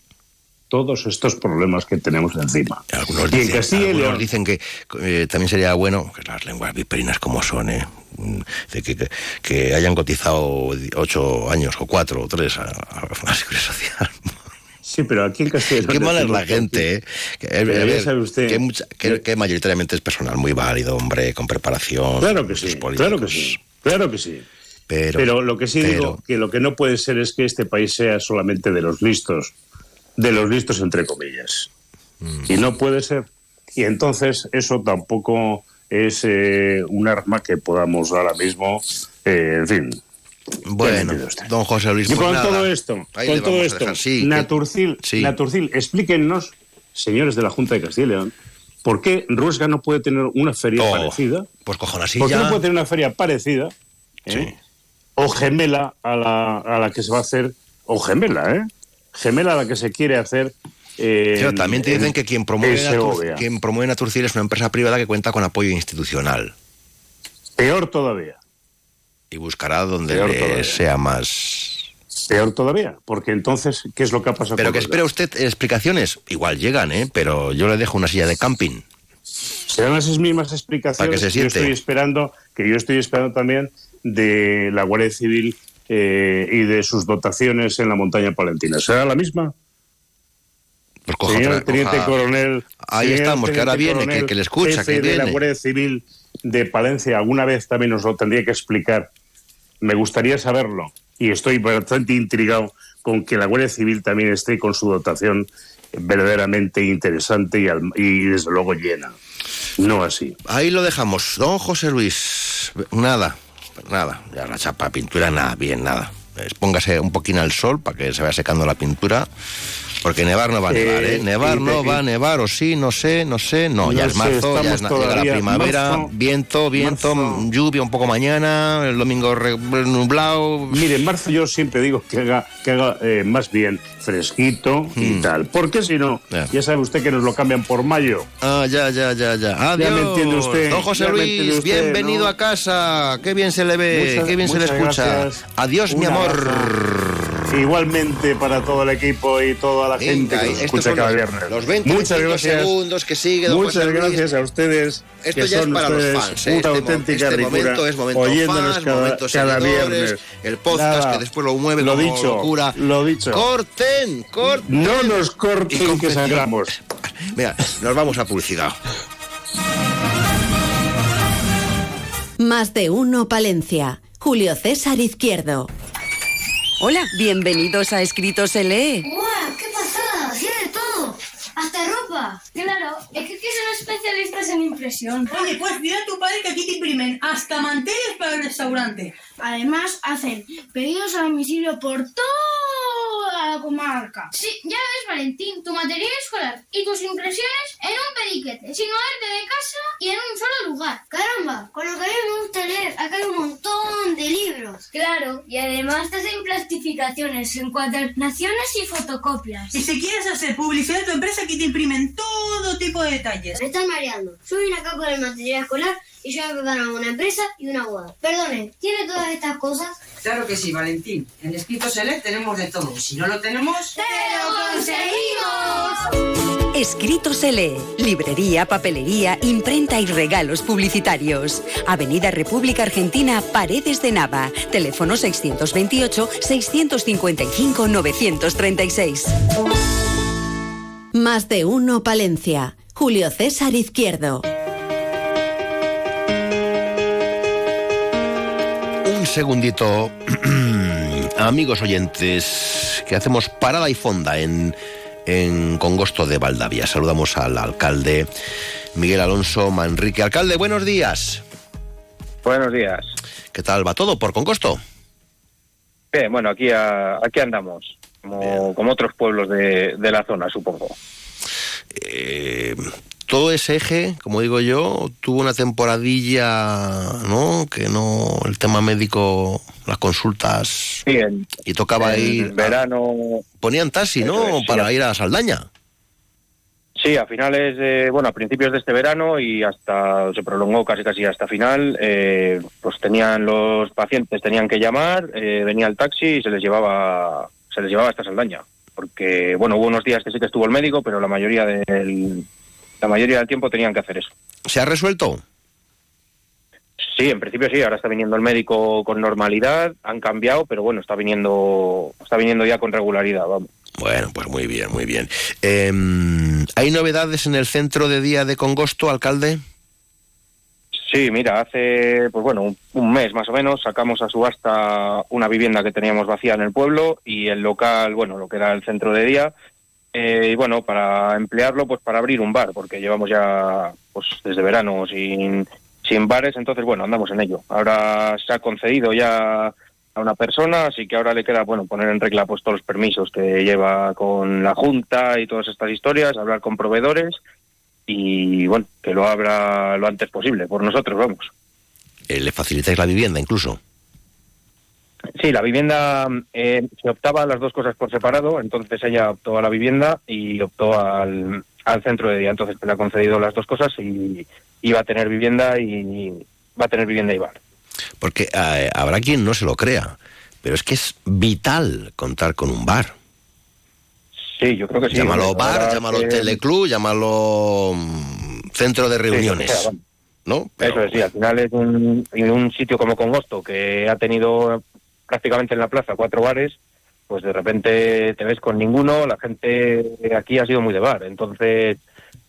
todos estos problemas que tenemos encima. Algunos, Y dicen, algunos que eh, también sería bueno, que las lenguas viperinas como son, eh, mm, de que, que- que hayan cotizado ocho años o cuatro o tres a, a la seguridad social. Sí, pero aquí en Castilla y León Qué mala es la gente, ¿eh? Que, Pero ver, sabe usted- que, mucha- que- que mayoritariamente es personal muy válido, hombre, con preparación. Claro que sí, claro que sí, claro que sí. Pero, lo que sí pero- digo, que lo que no puede ser es que este país sea solamente de los listos, de los listos entre comillas. Mm. Y no puede ser. Y entonces eso tampoco es eh, un arma que podamos ahora mismo, eh, en fin. Bueno, don José Luis, Y pues con nada, todo esto, con todo esto, sí, Naturcil, sí. Naturcil, explíquennos, señores de la Junta de Castilla y León, ¿por qué Ruesga no puede tener una feria Oh, parecida? Pues cojan así ¿Por qué no puede tener una feria parecida? eh? O gemela a la, a la que se va a hacer, o gemela, ¿eh? Gemela a la que se quiere hacer. eh, Pero también te en- dicen que quien promueve, Natur- quien promueve Naturcil es una empresa privada que cuenta con apoyo institucional Peor todavía, y buscará donde Peor le todavía. sea más. peor todavía, porque entonces, ¿qué es lo que ha pasado Pero que espera usted explicaciones. Igual llegan, ¿eh? Pero yo le dejo una silla de camping. Serán esas mismas explicaciones que se yo siente. estoy esperando, que yo estoy esperando también de la Guardia Civil eh, y de sus dotaciones en la montaña palentina. ¿Será la misma? Pues coja señor otra- teniente coja- coronel. Ahí señor estamos, que ahora viene, que- coronel, que le escucha, jefe que de la viene. Guardia Civil de Palencia, alguna vez también nos lo tendría que explicar. Me gustaría saberlo. Y estoy bastante intrigado con que la Guardia Civil también esté con su dotación verdaderamente interesante y, y desde luego llena. No así. Ahí lo dejamos. Don José Luis, nada, nada. Ya la chapa, pintura, nada, bien, nada. Póngase un poquín al sol para que se vaya secando la pintura. Porque nevar no va a nevar, ¿eh? Nevar no va a y- o sí, no sé, no sé. No, ya No es marzo, ya es llega la primavera. marzo- viento, viento, marzo. lluvia un poco mañana, el domingo nublado. Mire, en marzo yo siempre digo que haga, que haga eh, más bien fresquito y Hmm. tal. Porque si no, ya sabe usted que nos lo cambian por mayo. Ah, ya, ya, ya, ya. Ya Adiós. me entiende usted, Don José ya Luis, usted, bienvenido ¿no? a casa. Qué bien se le ve, Muchas- qué bien se le escucha. gracias. Adiós, mi amor. Igualmente para todo el equipo y toda la gente Venga, que y nos escucha cada los- viernes. los 20, Muchas 25 gracias. segundos que sigue, don Muchas José Luis. gracias a ustedes. Esto que ya es son para los ustedes fans, ¿eh? Una Este auténtica este ricura, momento es momento oyéndonos fans, cada, momento cada viernes. el podcast Nada, que después lo mueve lo como dicho, locura. Lo dicho. Corten, corten. No nos corten que sangramos. Mira, nos vamos a publicidad. Más de uno Palencia. Julio César Izquierdo. Hola, bienvenidos a Escritos. ¡Qué pasada! ¡Sí de todo! ¡Hasta ropa! Claro, es que aquí son especialistas en impresión. Oye, pues mira a tu padre que aquí te imprimen hasta manteles para el restaurante. Además, hacen pedidos a domicilio por toda la comarca. Sí, ya ves, Valentín, tu material escolar y tus impresiones en un periquete, sin moverte de casa y en un solo lugar. Caramba, con lo que a mí me gusta leer, acá hay un montón de libros. Claro, y además te hacen plastificaciones, encuadernaciones y fotocopias. Y si quieres hacer publicidad de tu empresa, aquí te imprimen todo tipo de detalles. Me están mareando. Yo vine acá por el material escolar y yo me preparo una empresa y una boda. Perdone, ¿tiene todas estas cosas? Claro que sí, Valentín. En Escrito Select tenemos de todo. Si no lo tenemos... ¡Te lo conseguimos! Escrito se lee. Librería, papelería, imprenta y regalos publicitarios. Avenida República Argentina, Paredes de Nava. Teléfono 628-655-936. Más de uno Palencia. Julio César Izquierdo. Un segundito, amigos oyentes, que hacemos parada y fonda en, en Congosto de Valdavia. Saludamos al alcalde Miguel Alonso Manrique. Alcalde, buenos días. Buenos días. ¿Qué tal va todo por Concosto? Bien, bueno, aquí, a- aquí andamos, como, como otros pueblos de, de la zona, supongo. Eh, todo ese eje, como digo yo, tuvo una temporadilla, ¿no? Que no, el tema médico, las consultas, Sí, en, y tocaba ir... a- verano... ponían taxi, ¿no? es, Para ir a Saldaña. Sí, a finales, de, bueno, a principios de este verano y hasta, se prolongó casi casi hasta final, eh, pues tenían los pacientes, tenían que llamar, eh, venía el taxi y se les llevaba, se les llevaba hasta Saldaña. Porque, bueno, hubo unos días que sí que estuvo el médico, pero la mayoría del, la mayoría del tiempo tenían que hacer eso. ¿Se ha resuelto? Sí, en principio sí, ahora está viniendo el médico con normalidad, han cambiado, pero bueno, está viniendo, está viniendo ya con regularidad, vamos. Bueno, pues muy bien, muy bien. Eh, ¿Hay novedades en el centro de día de Congosto, alcalde? Sí, mira, hace pues bueno un, un mes más o menos sacamos a subasta una vivienda que teníamos vacía en el pueblo y el local, bueno, lo que era el centro de día, eh, y bueno, para emplearlo, pues para abrir un bar, porque llevamos ya pues desde verano sin, sin bares, entonces bueno, andamos en ello. Ahora se ha concedido ya a una persona, así que ahora le queda bueno poner en regla pues todos los permisos que lleva con la junta y todas estas historias, hablar con proveedores y bueno, que lo abra lo antes posible por nosotros, vamos. Eh, ¿Le facilitáis la vivienda incluso? Sí, la vivienda eh, se optaba a las dos cosas por separado, entonces ella optó a la vivienda y optó al, al centro de día, entonces le ha concedido las dos cosas y, y va a tener vivienda y va a tener vivienda y bar. Porque eh, habrá quien no se lo crea, pero es que es vital contar con un bar. Sí, yo creo que sí. Llámalo bar, llámalo que- teleclub, llámalo mm, centro de Sí, reuniones. sea. ¿No? Eso es, sí, al final es un, un sitio como Congosto, que ha tenido prácticamente en la plaza cuatro bares, pues de repente te ves con ninguno, la gente aquí ha sido muy de bar, entonces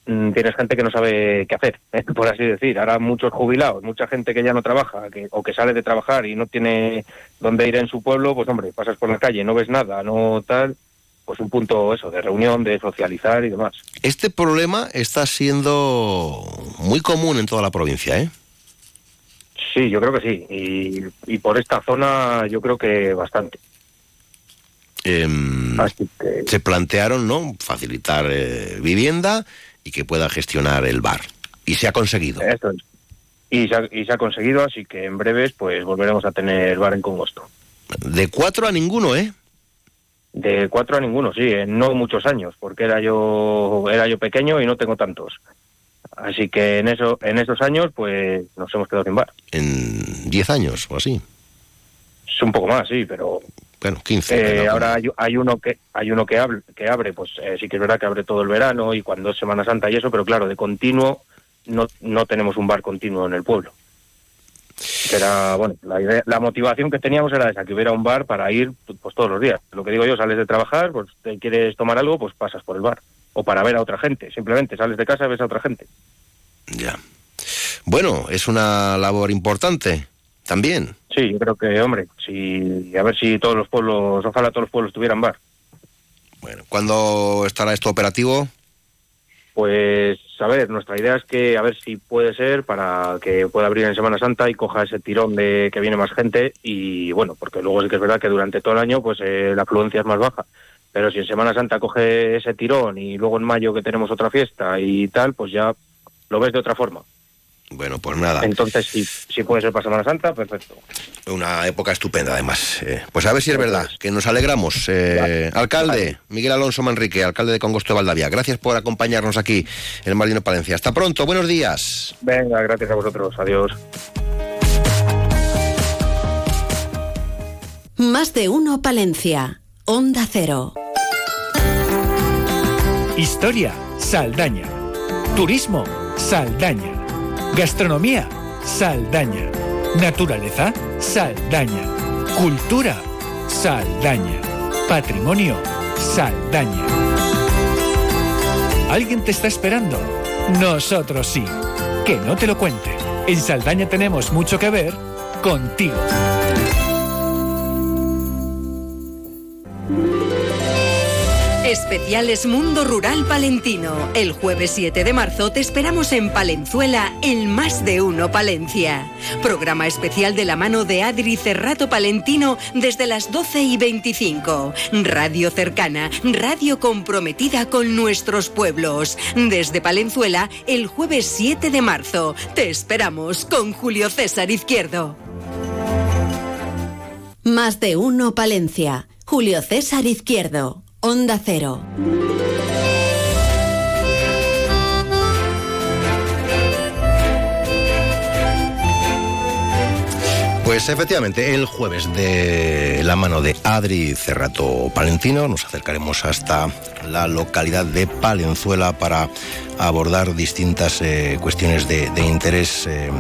mm, tienes gente que no sabe qué hacer, por así decir. Ahora muchos jubilados, mucha gente que ya no trabaja que, o que sale de trabajar y no tiene dónde ir en su pueblo, pues hombre, pasas por la calle, no ves nada, no tal, pues un punto eso, de reunión, de socializar y demás. Este problema está siendo muy común en toda la provincia, ¿eh? Sí, yo creo que sí. Y, y por esta zona yo creo que bastante. Em, Se plantearon, ¿no? Facilitar eh, vivienda y que pueda gestionar el bar. Y se ha conseguido. Esto es. Y se, ha, y se ha conseguido, así que en breves pues volveremos a tener bar en Congosto. De cuatro a ninguno, ¿eh? De cuatro a ninguno, sí, en no muchos años, porque era yo era yo pequeño y no tengo tantos. Así que en eso en esos años pues nos hemos quedado sin bar. En diez años o así. Es un poco más, sí, pero Bueno, 15. Eh, pero- ahora hay, hay uno que hay uno que abre, que abre pues eh, sí que es verdad que abre todo el verano y cuando es Semana Santa y eso, pero claro, de continuo no, no tenemos un bar continuo en el pueblo. Era, bueno, la, idea- la motivación que teníamos era esa, que hubiera un bar para ir pues todos los días. Lo que digo yo, sales de trabajar, pues te quieres tomar algo, pues pasas por el bar. O para ver a otra gente, simplemente sales de casa y ves a otra gente. Ya. Bueno, es una labor importante también. Sí, yo creo que, hombre, si, a ver si todos los pueblos, ojalá todos los pueblos tuvieran bar. ¿Cuándo estará esto operativo? Pues, a ver, nuestra idea es que, a ver si puede ser para que pueda abrir en Semana Santa y coja ese tirón de que viene más gente y, bueno, porque luego sí que es verdad que durante todo el año, pues eh, la afluencia es más baja. Pero si en Semana Santa coge ese tirón y luego en mayo que tenemos otra fiesta y tal, pues ya lo ves de otra forma. Bueno, pues nada. Entonces, si, si puede ser para Semana Santa, perfecto. Una época estupenda, además. Eh, pues a ver si es verdad, que nos alegramos. Eh, alcalde, Miguel Alonso Manrique, alcalde de Congosto de Valdavia, gracias por acompañarnos aquí en el Marino Palencia. Hasta pronto, buenos días. Venga, gracias a vosotros. Adiós. Más de uno Palencia. Onda Cero. Historia, Saldaña. Turismo, Saldaña. Gastronomía, Saldaña. Naturaleza, Saldaña. Cultura, Saldaña. Patrimonio, Saldaña. ¿Alguien te está esperando? Nosotros sí. Que no te lo cuente. En Saldaña tenemos mucho que ver contigo. Especiales Mundo Rural Palentino. El jueves 7 de marzo te esperamos en Palenzuela, el Más de Uno Palencia. Programa especial de la mano de Adri Cerrato Palentino desde las 12 y 25. Radio cercana, radio comprometida con nuestros pueblos. Desde Palenzuela, el jueves 7 de marzo. Te esperamos con Julio César Izquierdo. Más de uno Palencia. Julio César Izquierdo. Onda Cero. Pues efectivamente, el jueves de la mano de Adri Cerrato Palentino nos acercaremos hasta la localidad de Palenzuela para abordar distintas eh, cuestiones de, interés eh,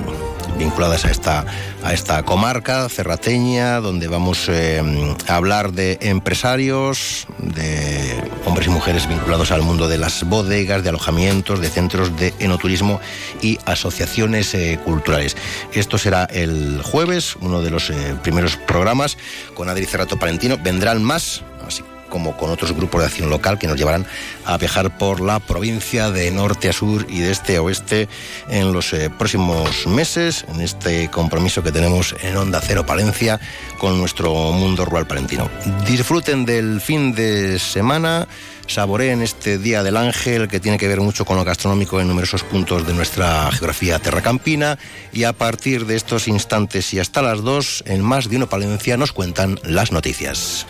vinculadas a esta, a esta comarca cerrateña, donde vamos eh, a hablar de empresarios, de hombres y mujeres vinculados al mundo de las bodegas, de alojamientos, de centros de enoturismo y asociaciones eh, culturales. Esto será el jueves, uno de los eh, primeros programas con Adri Cerrato Palentino. Vendrán más, así como con otros grupos de acción local que nos llevarán a viajar por la provincia de norte a sur y de este a oeste en los eh, próximos meses, en este compromiso que tenemos en Onda Cero Palencia con nuestro mundo rural palentino. Disfruten del fin de semana. Saboreen este Día del Ángel que tiene que ver mucho con lo gastronómico en numerosos puntos de nuestra geografía terracampina y a partir de estos instantes y hasta las dos en más de uno Palencia nos cuentan las noticias.